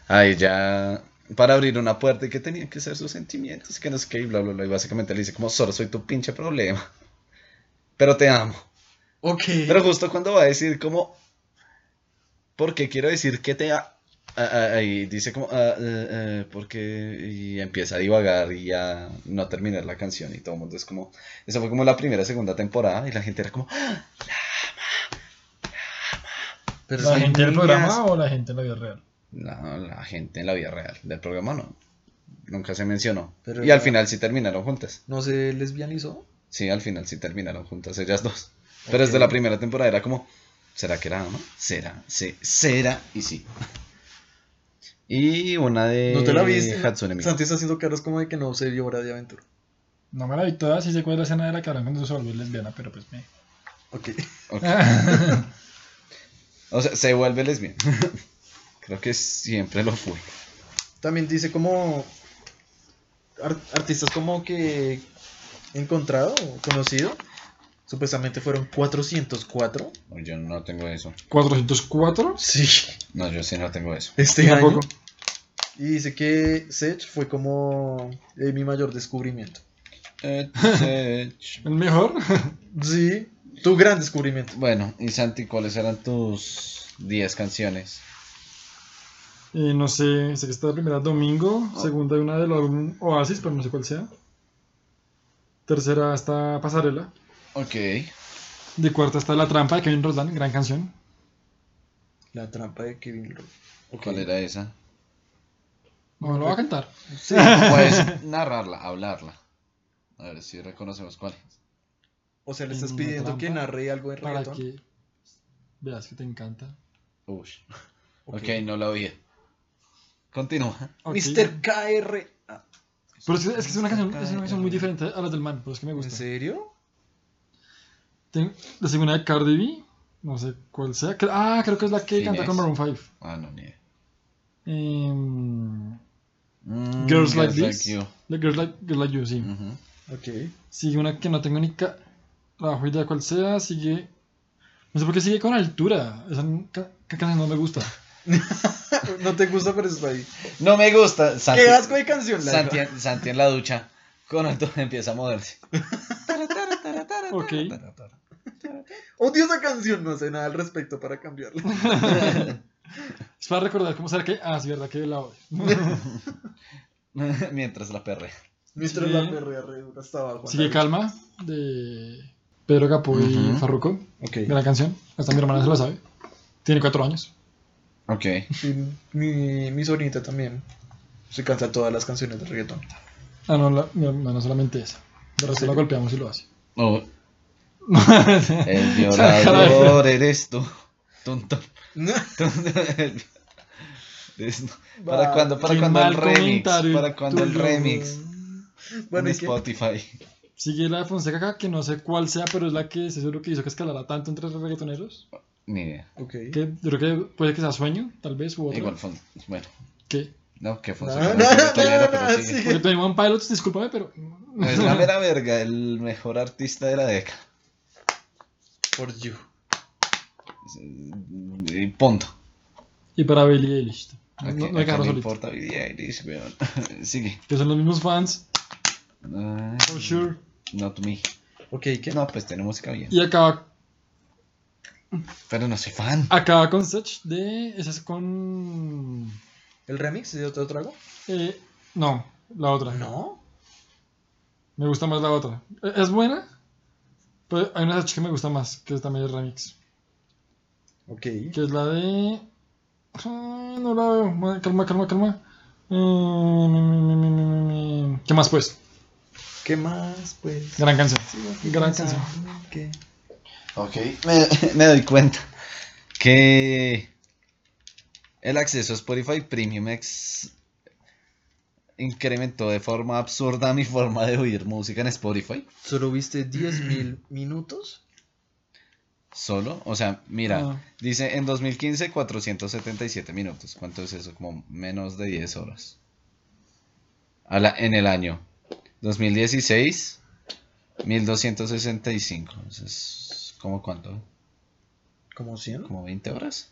Ahí ya. Para abrir una puerta y que tenían que ser sus sentimientos, que no sé qué, y bla, bla, bla. Y básicamente le dice, como, solo soy tu pinche problema. Pero te amo. Ok. Pero justo cuando va a decir, como, porque quiero decir que te amo. Ahí dice, como, ah, eh, eh, porque. Y empieza a divagar y ya no terminar la canción. Y todo el mundo es como. Esa fue como la primera, segunda temporada. Y la gente era como, "Ah, Pero ¿La son gente del programa o la gente en la vida real? No, la gente en la vida real. Del programa no. Nunca se mencionó. Pero y al final sí terminaron juntas. ¿No se lesbianizó? Sí, al final sí terminaron juntas ellas dos. Pero desde la primera temporada era como, ¿será que era ama? ¿Será? Sí, será y sí. Y una de ¿No te la viste? Hatsune Miku. Santi está haciendo caras como de que no se vio hora de aventura. No me la vi toda, sí cuál es la escena de la que hablan cuando se volvió lesbiana, pero pues me... Ok. Ok. O sea, se vuelve lesbiana. Creo que siempre lo fue. También dice como ar- artistas como que encontrado o conocido. Supuestamente fueron 404. No, Yo no tengo eso. 404. Sí. No, yo sí no tengo eso. Este año. tampoco. Y dice que Sech fue como eh, mi mayor descubrimiento. Eh, ¿El mejor? Sí. Tu gran descubrimiento. bueno, y Santi, ¿cuáles eran tus 10 canciones? Eh, no sé, sé que está la primera Domingo, segunda una del álbum Oasis, pero no sé cuál sea. Tercera está Pasarela. Ok. De cuarta está La Trampa de Kevin Roldán, gran canción. La trampa de Kevin. Ok. ¿Cuál era esa? No, lo voy a cantar. Sí. Puedes narrarla, hablarla. A ver si reconocemos cuál es. O sea, le estás En pidiendo que narre algo de Para reggaetón. que veas que te encanta. Ush. Ok. ok, no la oía. Continúa. Ok. Mr. KR. Ah, Pero es que, es que es una canción, es una canción muy diferente a las del man, pero es que me ¿En gusta. serio? Ten- la segunda de Cardi B, no sé cuál sea. Cre- Ah, creo que es la que ¿Quién canta es? con Maroon 5. Ah, no, ni. Em, Mm, Girls Like This. You. The Girls Like, Girls Like You, sí. Ujú. Ok. Sigue una que no tengo ni trabajo idea cuál sea. Sigue. No sé por qué sigue con altura. Esa ca- ca- canción no me gusta. No te gusta, pero está ahí. No me gusta. Santi, Qué asco de canción, la Santi, verdad. Santi en la ducha. Con esto empieza a moverse. Ok. Odio esa canción, no sé nada al respecto para cambiarla. Es para recordar cómo será que. Ah, sí, verdad que la odio. Mientras la perrea. Mientras Sí. la perrea re dura hasta abajo. Sigue Calma de Pedro Capó y Ujú. Farruko. Ok. Gran canción. Hasta mi hermana se la sabe. Tiene cuatro años. Ok. Sí, mi, mi sobrinita también se canta todas las canciones de reggaetón. Ah, no, la- mi hermana solamente esa. De resto la golpeamos y lo hace. Oh, el violador eres tú. Tonto. ¿Para Va, cuándo? ¿Para qué cuándo el remix? ¿Para cuándo el remix? Bueno, en ¿y? Spotify. Sigue la de Fonseca que no sé cuál sea, pero es la que se seguro que hizo que escalara tanto entre los reggaetoneros. Ni idea. Ok. Que creo que puede que sea sueño, tal vez, u. Igual fue. Bueno, ¿Qué? no, que fue. No, no, no, no, no, sigue. Porque Tony One Pilots, discúlpame, pero. Es la mera verga, el mejor artista de la década. For you. Y punto. Y para Billie Eilish. ¿A No, no me solito. importa Billie Eilish, weón? Sigue. Que son los mismos fans, Ay, for sure. Not me. Ok, ¿qué? No, pues tiene música bien. Y acaba, Pero no soy fan. acaba con Sech de. Esa es con. ¿El remix de otro trago? eh, no, la otra. No. Me gusta más la otra. Eh, Es buena, pero hay una Sech que me gusta más, que es también el remix. Ok. Que es la de. Ah, no la veo. Ma- Calma, calma, calma. Eh. ¿Qué más, pues? ¿Qué más, pues? Gran canción. Gran canción. ¿Qué? Ok, me, me doy cuenta que el acceso a Spotify Premium X incrementó de forma absurda mi forma de oír música en Spotify. ¿Solo viste 10.000 minutos? Solo, o sea, mira, Ah. dice en 2015 477 minutos. ¿Cuánto es eso? Como menos de 10 horas. A la- en el año 2016 1265. Eso es como cuánto? ¿Como 100? como 20 horas.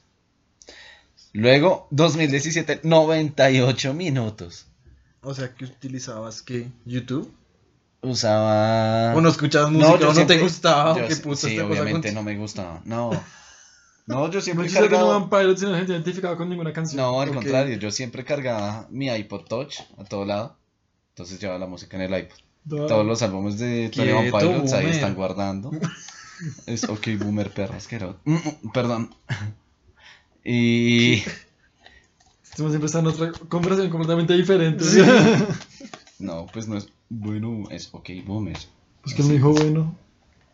Luego, 2017, 98 minutos. O sea, que utilizabas que YouTube. Usaba. O no escuchabas música, o no siempre- te gustaba, yo qué sí, puta Sí, obviamente no me gustaba. No. No, yo siempre No he existe cargado- One Pilots y no se identificaba con ninguna canción. No, al Ok. contrario, yo siempre cargaba mi iPod Touch a todo lado. Entonces llevaba la música en el iPod. Todos los álbumes de Tony Pilots ahí boomer. están guardando. Es ok, boomer perra asqueroso. Mm, mm, Perdón. Y. Estamos siempre está en otra conversación completamente diferente. Sí. No, pues no es. Bueno, es ok, boomer. Es que me dijo, bueno.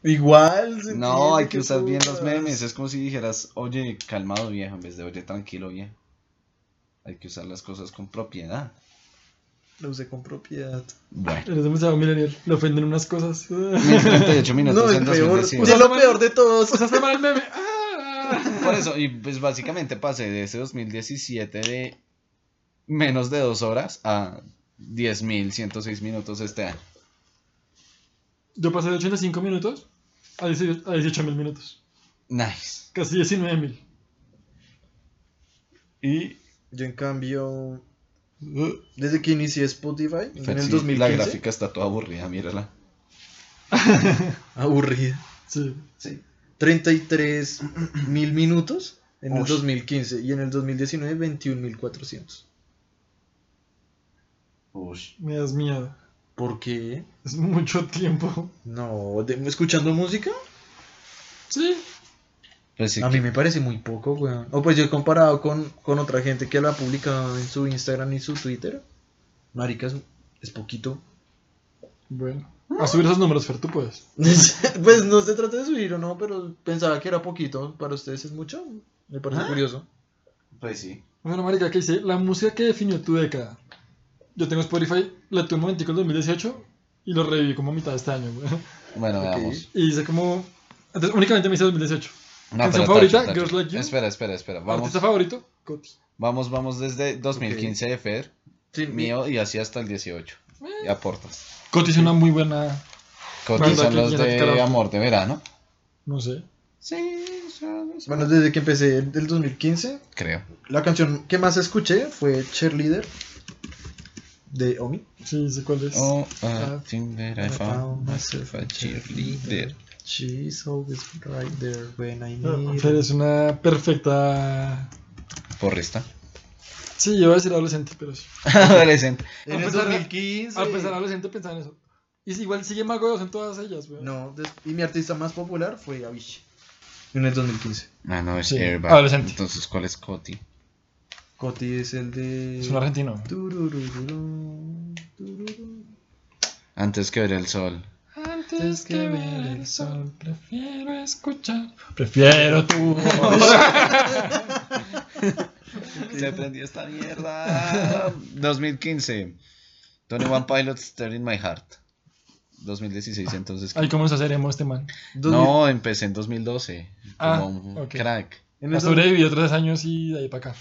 Igual. se No, hay que usar bien los memes. Es como si dijeras, oye, calmado viejo, en vez de oye, tranquilo viejo. Hay que usar las cosas con propiedad. Lo usé con propiedad. Bueno, Eres demasiado millennial. Le ofenden unas cosas. 1038 minutos No, el peor. 2018. Es lo peor de todos. Usaste mal el meme. Ah. Por eso, y pues básicamente pasé de ese 2017 de menos de dos horas a 10.106 minutos este año. Yo pasé de 85 minutos a 18 mil minutos. Nice. Casi 19 mil. Y Yo en cambio, desde que inicié Spotify, en el sí, 2015, la gráfica está toda aburrida, mírala. aburrida. Sí. Sí. 33 mil minutos en el Ush. 2015 y en el 2019 21 mil 400. Ush. Me das miedo. ¿Por qué? Es mucho tiempo. No, de- ¿escuchando música? Sí. Pues A que- mí me parece muy poco, weón. O pues yo he comparado con, con otra gente que lo ha publicado en su Instagram y su Twitter. Marica, es, es poquito. Bueno. A subir esos números, Fer, tú puedes. pues no se trata de subir o no, pero pensaba que era poquito. ¿Para ustedes es mucho? Me parece Ah. curioso. Pues sí. Bueno, marica, ¿qué dice? La música que definió tu década. Yo tengo Spotify, la tuve un momentico en 2018 y lo reviví como a mitad de este año, güey. Bueno, Ok. veamos. Y dice como... Entonces, únicamente me dice 2018. No, ¿Canción pero favorita? tacho, tacho. Girls Like You. Espera, espera, espera. Vamos, ¿Artista favorito? Coti. vamos, vamos desde 2015 de Fer, Sí, mío, y así hasta el 18. Y aportas. Coti es una muy buena... Coti Banda son que los de. Amor de Verano. No sé. Sí, son- son- Bueno, desde que empecé del 2015, creo. la canción que más escuché fue Cheerleader de Omi. Sí, sé cuál es. Oh, I Ah. think that I found myself a cheerleader. She's always right there when I No, need Fer her. es una perfecta... Porrista. Sí, yo iba a decir adolescente, pero sí. Adolescente. En A el pesar de- 2015. Al pensar adolescente pensaba en eso. Y si igual sigue Mago de Oz en todas ellas, güey. No, y mi artista más popular fue Avicii. En el 2015. Ah, no, es Sí, Airbag. adolescente. Entonces, ¿cuál es Coti? Coti es el de. Es un argentino. Antes que ver el sol. Antes que ver el sol, prefiero escuchar. Prefiero tu Se prendió esta mierda. 2015. Tony One Pilots, Stir in My Heart. 2016, entonces. ¿qué? Ay, ¿cómo nos haceremos este man? No, empecé en 2012. Ah, Como un ok. crack. En el Ha sobrevivido tres años y de ahí para acá.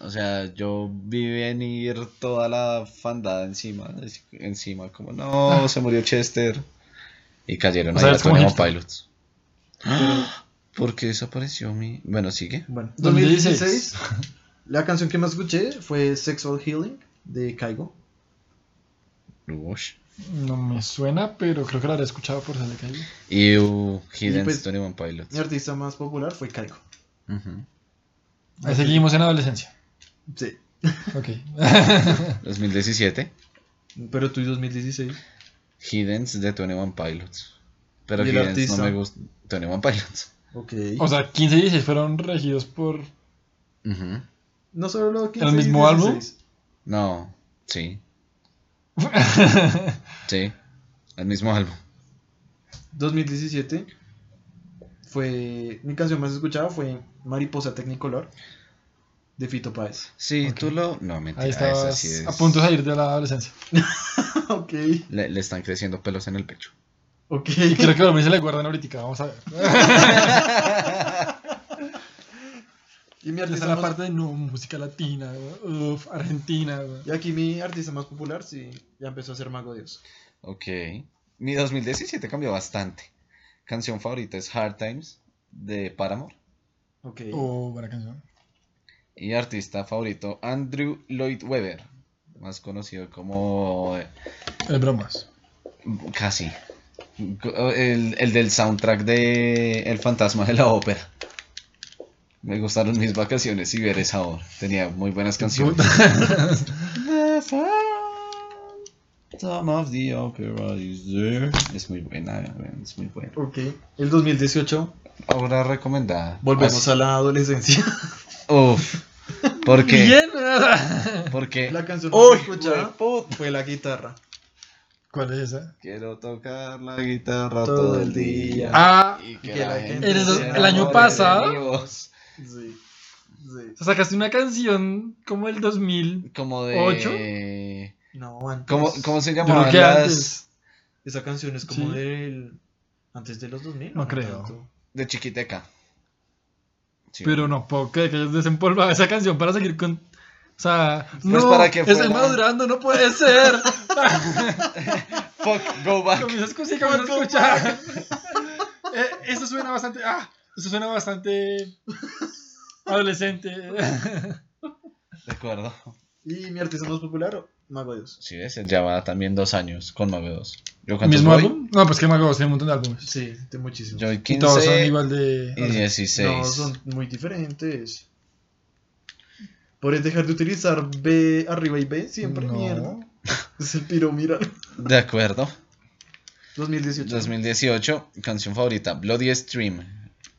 O sea, yo vi venir toda la fandada encima. Encima, como no, se murió Chester. Y cayeron ahí a Tony One hipster. Pilots. ¿Por qué desapareció mi.? Bueno, sigue. Bueno, 2016. 2016. La canción que más escuché fue Sexual Healing de Kaigo. Ush. No me suena, pero creo que la habré escuchado por ser de calle. Y uh, Hidden pues, Tony One Pilots. Mi artista más popular fue Kaigo. Ahí seguimos en adolescencia. Sí. Ok. 2017. Pero tú y 2016. Hiddens de Tony One Pilots. Pero ¿Y el Hiddens artista? no me gusta. Tony One Pilots. Ok. o sea, 15 y 16 fueron regidos por. Ujú. no solo lo 15 ¿El y mismo álbum? 16. No, sí. Sí. El mismo álbum. 2017 fue mi canción más escuchada fue Mariposa Technicolor de Fito Páez. Sí, tú lo. No, mentira. Ahí estabas sí es- a punto de salir de la adolescencia. ok, Le, le están creciendo pelos en el pecho. ok. Y creo que a dormir se le guardan ahorita. Vamos a ver. y mi Esa es artista la más- parte de no, música latina, güey. Uf, Argentina, güey. Y aquí mi artista más popular sí ya empezó a ser Mago Dios. Ok. Mi 2017 cambió bastante. Canción favorita es Hard Times de Paramore. Ok. Oh, buena canción. Y artista favorito Andrew Lloyd Webber. Más conocido como. eh, El bromas. Casi. El, el del soundtrack de El fantasma de la ópera. Me gustaron mis vacaciones y ver esa obra. Tenía muy buenas canciones. Phantom of the opera is there. Es muy buena, es muy buena. Ok. El 2018 Obra recomendada. volvemos Así- a la adolescencia. Uf. ¿Por qué? Bien. Porque. La canción Uy, escuchada hueputa. fue la guitarra. ¿Cuál es esa? Quiero tocar la guitarra Todo todo, el día. día. Ah, y que la gente ¿En el, año pasado? Sí. Sí. O sea, sacaste una canción como el 2000. Como de. ¿Ocho? No, antes. ¿Cómo, ¿Cómo se creo llamaban que las. antes. Esa canción es como Sí. del. Antes de los 2000. No creo. tanto? De Chiquiteca. Sí. Pero no puedo creer que hayas desempolvado esa canción para seguir con. O sea, Pues no, para que estoy fuera- madurando, no puede ser. Fuck, go back. comienzo a escuchar, comienzo a escuchar. Eh, eso suena bastante. Ah, eso suena bastante. Adolescente. De acuerdo. Y mi artista más popular, Mago Dios. Sí, ves, él lleva también dos años con Mago 2. ¿Yo ¿Mismo voy? álbum? No, pues que Mago tiene un montón de álbumes. Sí, de muchísimos. Yo voy Y todos son 15 igual de. y 16. No, son muy diferentes. Por dejar de utilizar B arriba y B siempre, No. mierda. Es el piro, mira. De acuerdo. 2018. 2018, canción favorita, Bloody Stream,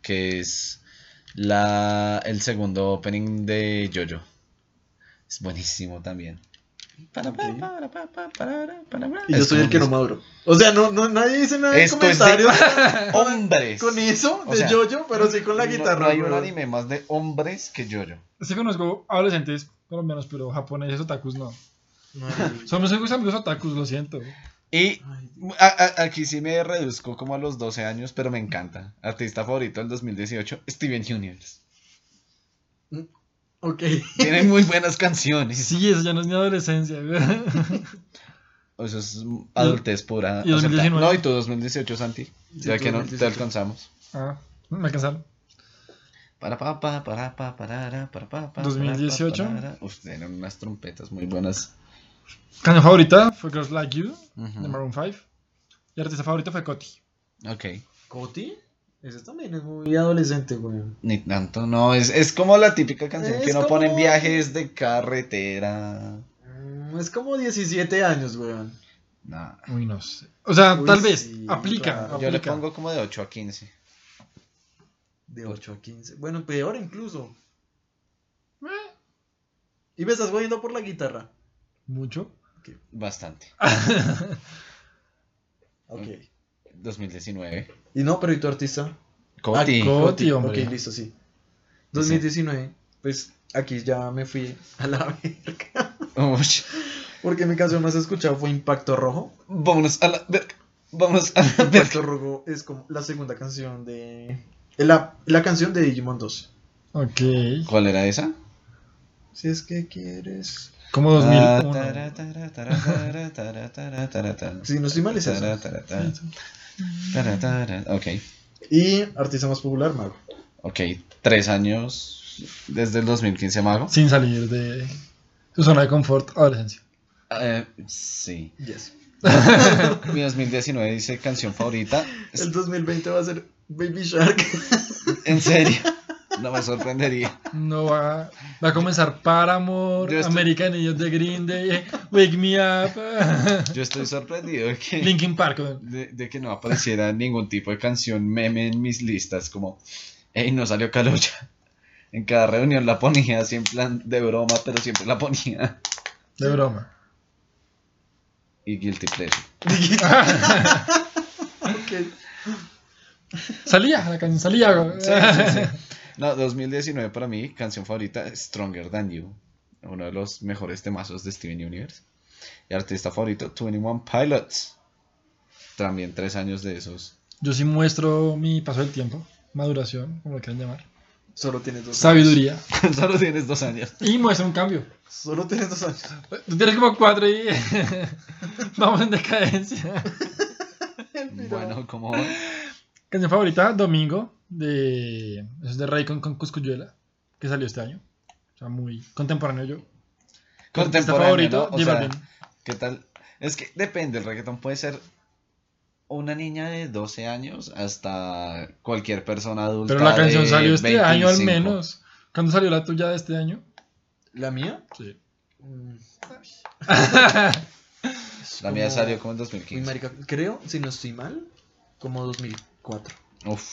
que es La, el segundo opening de Jojo. Es buenísimo también. Y yo soy el que no maduro. O sea, no, no, nadie dice nada en Esto es de comentarios hombres. con eso O de sea, Jojo, pero sí con la guitarra. No, hay un anime más de hombres que Jojo. Sí conozco adolescentes colombianos, pero japoneses otakus no. Ay, Son mis amigos amigos otakus, lo siento. Y ay, a- a- aquí sí me reduzco como a los 12 años, pero me encanta. Artista favorito del 2018, Steven Universe. Ok. Tiene muy buenas canciones. Sí, eso ya no es ni adolescencia. güey. Eso es adultez pura. y 2019? No, y tu 2018, Santi. Ya tú que no te 2018. alcanzamos. ah, me alcanzaron. Para pa pa para pa para para pa pa 2018. para, para. Uf, tienen unas trompetas muy buenas. Canción favorita fue Girls Like You, Ujú. de Maroon 5. Y artista favorito fue Coti. Ok. ¿Coti? Ese también es muy adolescente, weón. Ni tanto, no. Es, es como la típica canción que Es uno pone en como- viajes de carretera. Mm, Es como 17 años, weón. Nah. Uy, no sé. O sea, Uy, tal vez. sí, aplica. claro. Yo le aplica. pongo como de 8 a 15. De 8 a 15. Bueno, peor incluso. Eh, Y me estás jodiendo por la guitarra. Mucho. Bastante. Ok. 2019. Y no, pero ¿y tu artista? Coti. Ah, Coti, hombre. Ok, listo, sí. 2019. Pues aquí ya me fui a la verga. Porque mi canción más escuchada fue Impacto Rojo. Vámonos a la verga. Vámonos a la verga. Impacto Rojo es como la segunda canción de. La, la canción de Digimon 2. Ok. ¿Cuál era esa? Si es que quieres. Como Ah, 2001. tara, tara, tara, tara, tara, tara, tara, tara. Si no estoy mal, es tara. Ok, Y artista más popular, Mago. ok. Tres años desde el 2015 Mago. Sin salir de su zona de confort, adolescencia. Eh, sí. Yes. Mi 2019 dice canción favorita. El 2020 va a ser Baby Shark. En serio. No me sorprendería. No va, va a comenzar Paramore, estoy- American Idiot de Green Day, Wake Me Up, Yo estoy sorprendido de que, Linkin Park. de, de que no apareciera ningún tipo de canción meme en mis listas. Como, hey, no salió Calocha. En cada reunión la ponía así en plan de broma, pero siempre la ponía. De broma. Y Guilty Pleasure. ok. Salía, la canción salía. güey. Sí, sí, sí. No, 2019 para mí, canción favorita, Stronger Than You. Uno de los mejores temazos de Steven Universe. Y artista favorito, 21 Pilots. También tres años de esos. Yo sí muestro mi paso del tiempo, maduración, como lo quieran llamar, Solo tienes dos años. sabiduría. Solo tienes dos años. Y muestra un cambio. Solo tienes dos años. Tú tienes como cuatro y vamos en decadencia. Bueno, como Canción favorita, Domingo, de, eso es de Raycon con Cuscuyuela, que salió este año. O sea, muy contemporáneo yo. contemporáneo, favorito, ¿no? O sea. ¿qué tal? Es que depende, el reggaetón puede ser una niña de 12 años hasta cualquier persona adulta Pero la canción de salió este año al 25. menos. ¿Cuándo salió la tuya de este año? ¿La mía? Sí. Mm, La mía salió como en Uy, 2015. marica, creo, si no estoy mal, como 2004. Uf.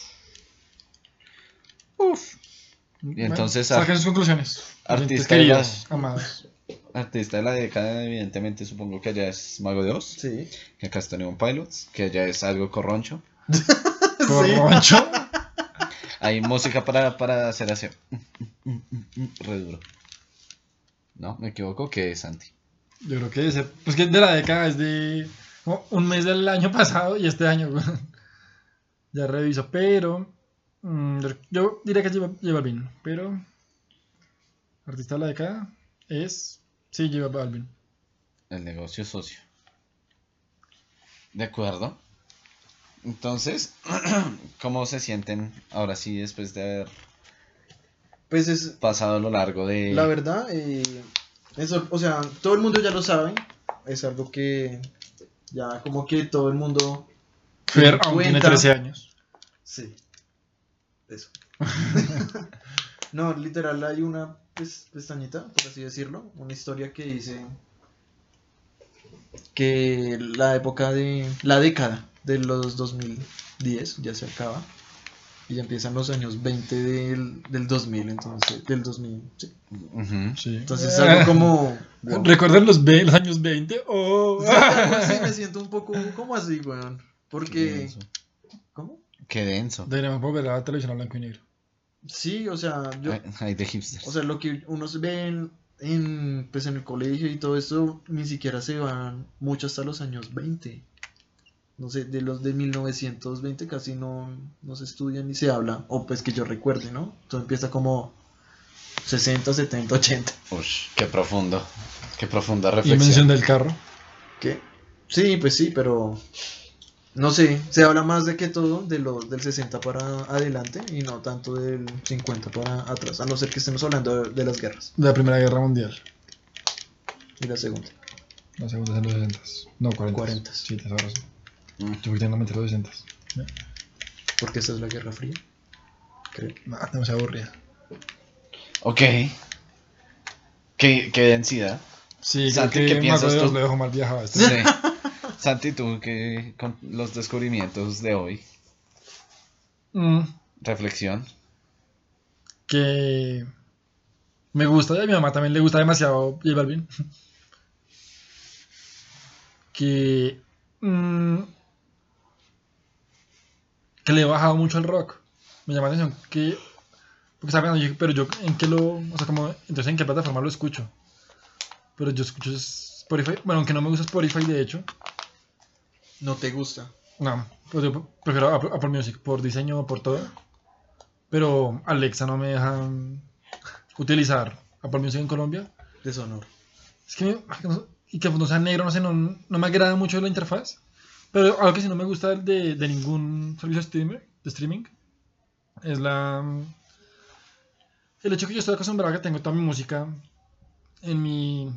Y entonces, saquen sus conclusiones. artista Oyentes de queridos, la- amados. Artista de la década, evidentemente, supongo que allá es Mago de Oz. Sí. Que acá está Neon Pilots. Que allá es algo corroncho. Corroncho. Hay música para, para hacer así. Re duro. No, me equivoco, que es Santi. Yo creo que ser. Pues que de la década es de un mes del año pasado y este año. ya reviso, pero. Mm, yo diría que lleva, lleva Balvin, pero. Artista de la década es. Sí, lleva Balvin. El negocio socio. De acuerdo. Entonces, ¿cómo se sienten ahora sí después de haber Pues es, pasado a lo largo de... la verdad, eh, eso, o sea, todo el mundo ya lo sabe. Es algo que ya como que todo el mundo... Fer aún tiene cuenta. 13 años. Sí. Eso. no, literal hay una pues, pestañita, por así decirlo, una historia que dice que la época de la década de los 2010 ya se acaba Y ya empiezan los años 20 del, del 2000, entonces, del 2000, sí. Ujú. Sí. Entonces es algo como... wow. ¿Recuerdan los, ve- los años 20? Oh. Sí, me siento un poco como así, weón. Porque... denso. Qué denso. Deberíamos volver a la televisión a blanco y negro. Sí, o sea, yo... Ay, ay, de hipsters. O sea, lo que uno se ve en, en, pues en el colegio y todo esto, ni siquiera se van mucho hasta los años 20. No sé, de los de 1920 casi no, no se estudia ni se habla, o pues que yo recuerde, ¿no? Todo empieza como 60, 70, 80. Ush, qué profundo. Qué profunda reflexión. del carro. ¿Qué? Sí, pues sí, pero no sé, se habla más de que todo de los del 60 para adelante y no tanto del 50 para atrás, a no ser que estemos hablando de, de las guerras De la Primera Guerra Mundial. y la segunda. La segunda es en los 60. No, 40. 40. Sí, tienes razón. Mm. Yo la mente los 60. Porque esta es la Guerra Fría. Creo. Nah, demasiado aburrida. Ok. Qué, qué densidad. Sí, creo Santi, que ¿qué Mago piensas tú? lo dejo mal viajado. Este. Sí. Santi, tú que con los descubrimientos de hoy, Mm, reflexión. que me gusta, y a mi mamá también le gusta demasiado J Balvin. que mm, que le he bajado mucho al rock. Me llama la atención que porque estaba pensando, yo, pero yo en qué lo, o sea, como entonces en qué plataforma lo escucho. Pero yo escucho Spotify, bueno, aunque no me gusta Spotify de hecho. No te gusta. No, pues yo prefiero Apple, Music por diseño, por todo. Pero Alexa no me deja mm, utilizar Apple Music en Colombia. Deshonor. Es que, y que no sea negro, no sé, no, no me agrada mucho la interfaz. Pero algo que sí no me gusta de, de ningún servicio streamer, de streaming es la mm, el hecho que yo estoy acostumbrado a que tengo toda mi música en mi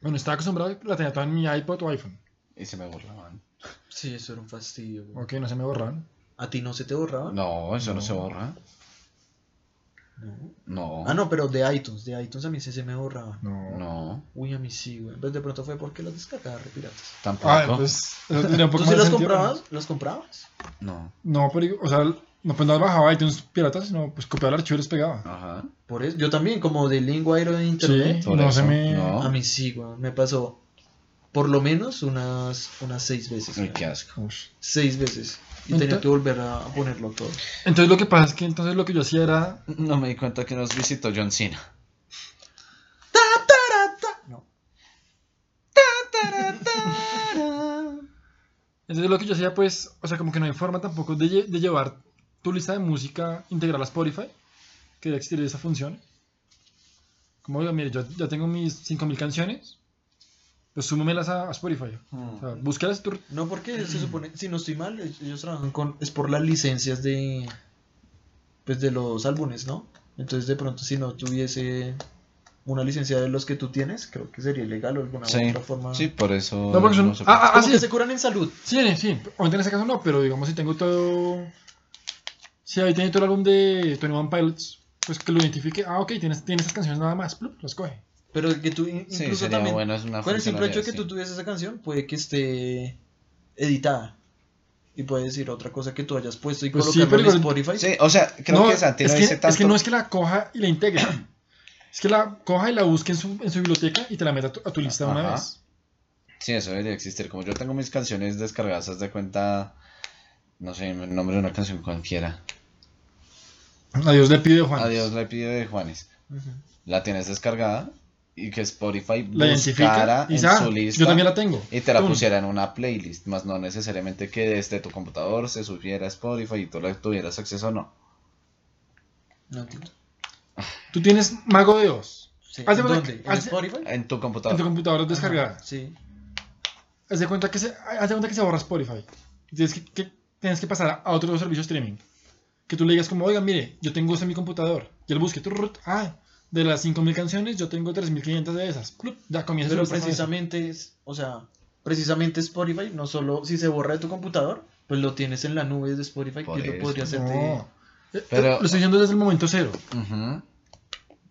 bueno estaba acostumbrado a que la tenía toda en mi iPod o iPhone Y se me borraban. Sí, eso era un fastidio. güey. ok no se me borraban ¿A ti no se te borraba? No, eso no, se No. borra. No. No. Ah, no, pero de iTunes. De iTunes a mí sí se me borraba. no, No, Uy, a mí sí, güey. Pues de pronto fue porque las descargaba re piratas. tampoco. Ah, pues un poco ¿Tú sí más de las sentido, comprabas? ¿Las comprabas? No. No, pero, o sea, no, pues no bajaba iTunes piratas, sino pues copiaba el archivo y los pegaba. Ajá. Por eso. Yo también, como de lengua de internet. no eso, se me... no. A mí sí, güey. Me pasó por lo menos unas, unas seis veces. Güey. qué asco. Seis veces. Y tenía que volver a ponerlo todo. Entonces lo que pasa es que entonces lo que yo hacía era... No me di cuenta que nos visitó John Cena. No. Entonces lo que yo hacía pues, o sea, como que no hay forma tampoco de, de llevar tu lista de música integral a Spotify, que debe existir esa función. Como digo, mire, yo ya tengo mis 5000 canciones, pues súmemelas a, a Spotify. O sea, búscalas tú. No, porque se supone, si no estoy mal, ellos trabajan con, es por las licencias de, pues de los álbumes, ¿no? Entonces de pronto si no tuviese una licencia de los que tú tienes, creo que sería ilegal o alguna Sí, otra forma. sí, por eso. No, porque son- no se ah, ah, Como sí. se curan en salud. Sí, sí, obviamente en ese caso no, pero digamos si tengo todo... Si ahí tiene todo el álbum de 21 Pilots, pues que lo identifique, ah, ok, tienes, tienes esas canciones nada más, plup, las coge. Pero que tú in- Sí, incluso sería también, bueno, es una con el simple hecho de que tú tuvieses esa canción, puede que esté editada. Y puede decir otra cosa que tú hayas puesto y Pues sí, colocarlo pero en Spotify. Sí, o sea, creo No, que Santi es no que, dice tanto. es que no es que la coja y la integre. es que la coja y la busque en su, en su biblioteca y te la meta a tu, a tu lista de una Ajá. vez. Sí, eso debería existir. Como yo tengo mis canciones descargadas, haz de cuenta. No sé, el nombre de una canción cualquiera. Adiós le pide Juan. Adiós, le pido de Juanes. La tienes descargada y que Spotify La buscara y en su lista yo también la tengo. y te la Tum. pusiera en una playlist, más no necesariamente que desde tu computador se subiera a Spotify y tú le tuvieras acceso o no. No entiendo. Tú tienes Mago de Oz. Sí. Haz de ¿En ¿Dónde? ¿En Spotify? En tu En computador. tu computadora descargada. Ajá, Sí. Haz de cuenta que se, haz de cuenta que se borra Spotify. Tienes que, que- tienes que pasar a otro servicio streaming. Que tú le digas como, oiga, mire, yo tengo eso en mi computador. Y él busque, turrut, ah, de las 5.000 canciones, yo tengo 3.500 de esas. Plup, ya comienza Pero precisamente es, o sea, precisamente Spotify, no solo si se borra de tu computador, pues lo tienes en la nube de Spotify, Por que lo eso. podría hacerte. No. Eh, Pero- Lo estoy diciendo desde el momento cero. Ujú.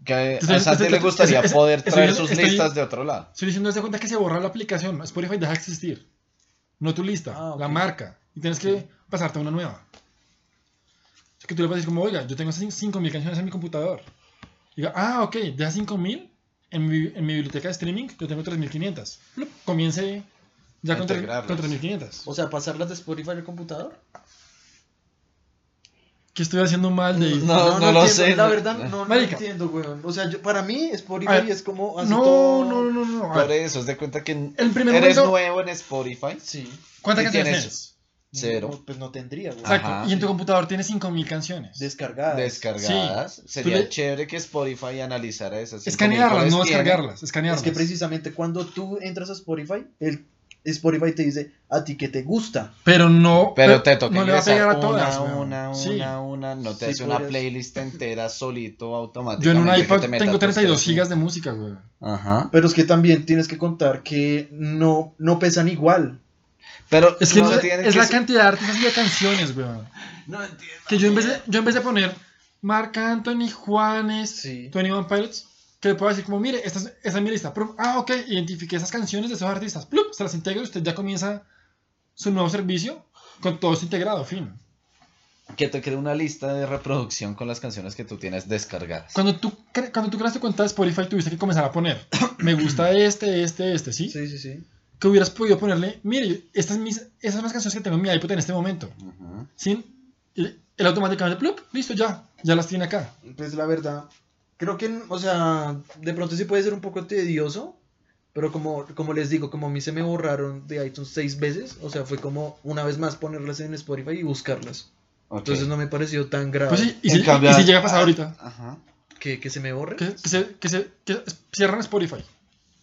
Que a Santi le gustaría poder traer estoy- sus estoy- listas de otro lado. Estoy diciendo desde cuenta que se borra la aplicación. Spotify deja de existir. No tu lista, Ah, la marca. Y tienes que pasarte a una nueva. Es que tú le puedes decir como, oiga, yo tengo esas 5.000 canciones en mi computador. Ah, ok, de esas 5.000, en mi, en mi biblioteca de streaming yo tengo 3.500. Plup, Comience ya con, con 3.500. O sea, pasarlas de Spotify al computador. ¿Qué estoy haciendo mal, Dave? No, no lo entiendo, sé, La verdad, no, no entiendo, weón. O sea, yo- para mí Spotify A ver, es como así no, todo- no, no, no, no. A Por eso, haz de cuenta que El primer eres momento- nuevo en Spotify. Sí. ¿Cuántas ¿y canciones tienes? Cero. No, pues no tendría. Ajá. Exacto. Y en tu computador tienes 5.000 canciones. Descargadas. Descargadas. Sí. Sería le- chévere que Spotify analizara esas. 5.000 Escanearlas, no tiene. descargarlas. Es Escanearlas. que precisamente cuando tú entras a Spotify, el Spotify te dice a ti que te gusta. Pero no. Pero te toca no le va a pegar a una, todas. una, una, Sí. una, no te Sí, hace una playlist entera solito automáticamente. Yo en un iPod te tengo tus 32 tres- gigas de música, güey. Ajá. Pero es que también tienes que contar que no, no pesan igual. Pero Es que no es que la cantidad de artistas y de canciones, güey. No entiendo. Que yo en vez de, yo en vez de poner Marc Anthony, Juanes, Sí. 21 Pilots, que le puedo decir como, mire, esta es, esta es mi lista. Plup, ah, ok, identifiqué esas canciones de esos artistas. Plup, se las integro y usted ya comienza su nuevo servicio con todo esto integrado, fin. Que te cree una lista de reproducción con las canciones que tú tienes descargadas. Cuando tú, cre- cuando tú creaste cuenta de Spotify, tuviste que comenzar a poner, me gusta este, este, este, ¿sí? Sí, sí, sí. Que hubieras podido ponerle, mire, estas, mis, esas son las canciones que tengo en mi iPod en este momento. Ujú. Sin, él él automáticamente, plup, listo, ya, ya las tiene acá. Pues la verdad, creo que, o sea, de pronto sí puede ser un poco tedioso, pero como, como les digo, como a mí se me borraron de iTunes seis veces, o sea, fue como una vez más ponerlas en Spotify y buscarlas. Ok. Entonces no me pareció tan grave Pues sí, y si, cambio, y si llega a pasar ahorita, Ajá. que, que se me borre, que, que se, que se que cierran Spotify.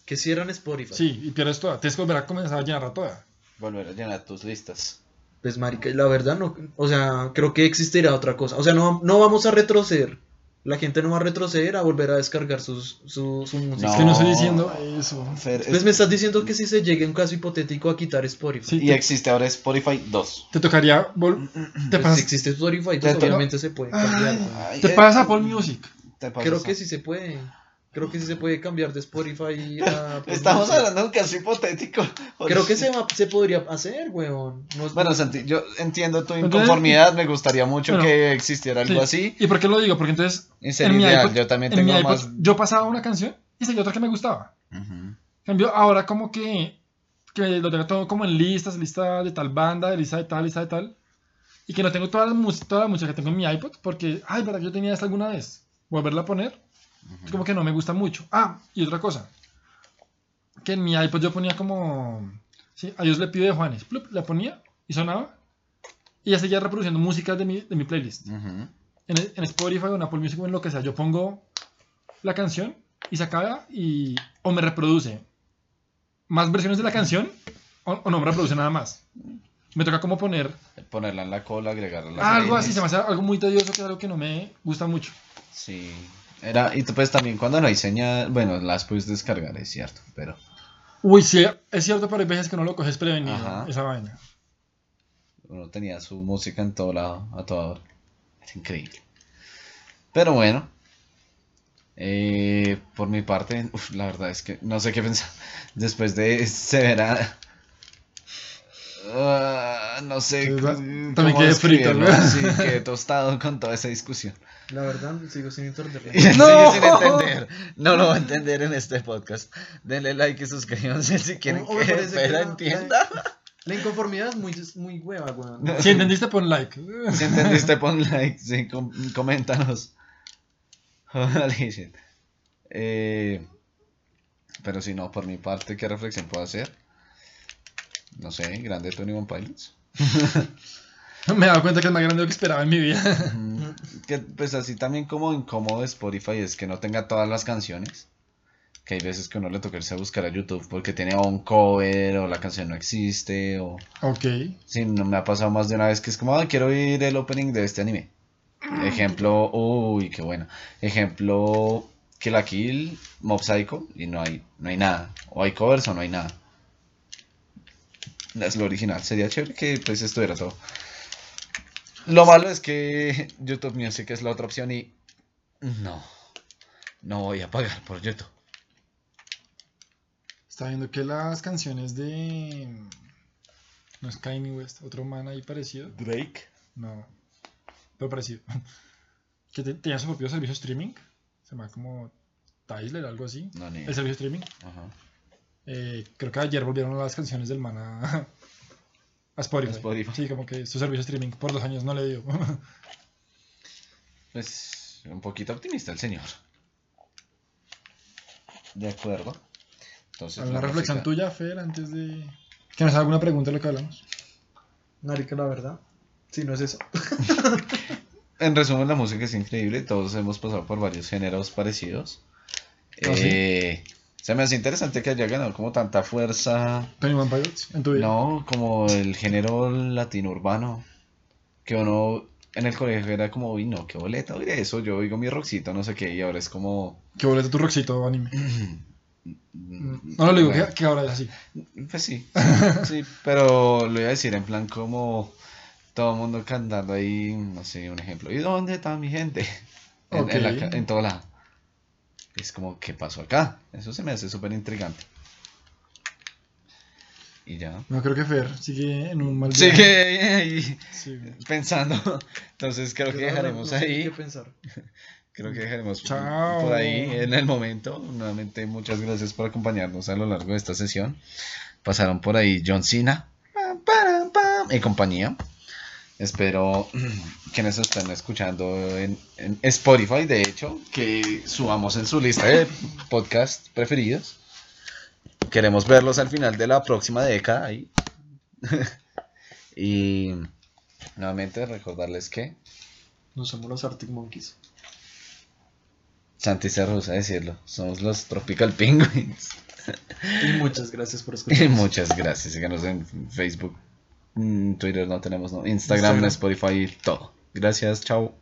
Que cierran Spotify. Sí, y pierdes toda. Tienes que volver a comenzar a llenarla toda. Volver a llenar tus listas. Pues marica, la verdad no, o sea, creo que existirá otra cosa. O sea, no, no vamos a retroceder. La gente no va a retroceder a volver a descargar sus, su, su música. Es que no estoy No. diciendo eso. Fer, Pues me estás diciendo que si se llegue a un caso hipotético a quitar Spotify. Sí, Y te, existe ahora Spotify 2. te tocaría. vol- te Pues si existe Spotify, Te pues to- obviamente se puede Ay, cambiar. Ay, te eh, pasas a Apple Music. te pasas Creo a- que sí se puede. Creo que sí se puede cambiar de Spotify a Estamos hablando de un caso hipotético. Creo que se, va- se podría hacer, weón. No es- Bueno, Santi, yo entiendo tu Entonces- inconformidad. Me gustaría mucho Bueno, que existiera algo Sí. así. ¿Y por qué lo digo? Porque entonces. Mi ideal. iPod- yo también en tengo iPod, más. yo pasaba una canción y seguía otra que me gustaba. Ujú. En cambio, ahora como que, que lo tengo todo como en listas, lista de tal banda, lista de tal, lista de tal. Y que no tengo toda la, toda la música que tengo en mi iPod porque, ay, ¿verdad que yo tenía esta alguna vez? Volverla a poner, es como que no me gusta mucho. Ah, y otra cosa. Que en mi iPod yo ponía como, sí, a Dios le pido de Juanes. Plup, la ponía y sonaba. Y ya seguía reproduciendo música de mi, de mi playlist. En, en Spotify o en Apple Music o en lo que sea, yo pongo la canción y se acaba y o me reproduce más versiones de la canción o, o no me reproduce nada más. Me toca como poner Ponerla en la cola, agregarla la algo playlist. así, se me hace algo muy tedioso que es algo que no me gusta mucho. Sí. Era, y tú, pues también cuando no hay señal, bueno, las puedes descargar, es cierto, pero Uy, sí, es cierto, pero hay veces que no lo coges prevenido, Ajá. esa vaina. uno tenía su música en todo lado, a toda hora. Es increíble. Pero bueno, eh, por mi parte, uf, la verdad es que no sé qué pensar. Después de severa... ah, no sé también quedé frito. ¿no? Sí, quedé tostado con toda esa discusión. La verdad, sigo sin entenderlo. ¡No! sigue sin entender. No lo va a entender en este podcast. Denle like y suscríbanse si quieren O- o me que parece entienda. La inconformidad es muy, es muy hueva, weón. Si entendiste, pon like. Si entendiste, pon like, sí, com- coméntanos. Holy shit. Eh, pero si no, por mi parte, ¿qué reflexión puedo hacer? No sé, grande Tony One Pilots. Me he dado cuenta que es más grande de lo que esperaba en mi vida. Que pues así también como incómodo de Spotify es que no tenga todas las canciones. Que hay veces que uno le toca irse a buscar a YouTube porque tiene un cover o la canción no existe o... ok. Sí, no me ha pasado más de una vez que es como, "Ay, quiero oír el opening de este anime. Ejemplo, uy, qué bueno. Ejemplo, Kill la Kill, Mob Psycho, y no hay, no hay nada. O hay covers o no hay nada. Es lo original. Sería chévere que pues estuviera todo. Lo malo es que YouTube Music es la otra opción y no, no voy a pagar por YouTube. Está viendo que las canciones de. No es Kanye West, otro man ahí parecido. Drake. No. pero parecido. Que te- tenía su propio servicio streaming. Se llama como Tyler, algo así. No, ni. El servicio streaming. Ajá. Eh, creo que ayer volvieron las canciones del man a, a Spotify. A Spotify. Sí, como que su servicio streaming por dos años no le dio. Pues un poquito optimista el señor. De acuerdo. Entonces, ¿Alguna la reflexión música- tuya, Fer, antes de que nos haga alguna pregunta de lo que hablamos? Marica, la verdad. Si no es eso. En resumen, la música es increíble. Todos hemos pasado por varios géneros parecidos. ¿Ah, sí? Se me hace interesante que haya ganado como tanta fuerza. One Pilots, en tu vida. No, como el género latino urbano. Que uno en el colegio era como, uy, no, qué boleta, oiga eso. Yo oigo mi rockcito, no sé qué. Y ahora es como. Que boleto tu roxito anime. No, le digo bueno. que, que ahora es así. Pues sí, sí, pero lo iba a decir en plan como todo el mundo cantando ahí, no sé, un ejemplo. ¿Y dónde está mi gente? En, en la en todo lado. Es como, ¿qué pasó acá? Eso se me hace súper intrigante. Y ya. No creo que Fer sigue en un mal viaje. Sigue ahí Sí. pensando. Entonces creo que Yo no- dejaremos no sé ahí. qué pensar. Creo que dejaremos Chao. por ahí en el momento. Nuevamente, muchas gracias por acompañarnos a lo largo de esta sesión. Pasaron por ahí John Cena y compañía. Espero que nos estén escuchando en, en Spotify, de hecho, que subamos en su lista de podcast preferidos. Queremos verlos al final de la próxima década ahí. y nuevamente recordarles que No somos los Arctic Monkeys. Santi se rehúsa a decirlo. Somos los Tropical Penguins. Y muchas gracias por Y escuchar. muchas gracias. Síganos en Facebook, Twitter no tenemos, no. Instagram, Instagram. Spotify, todo. Gracias, chao.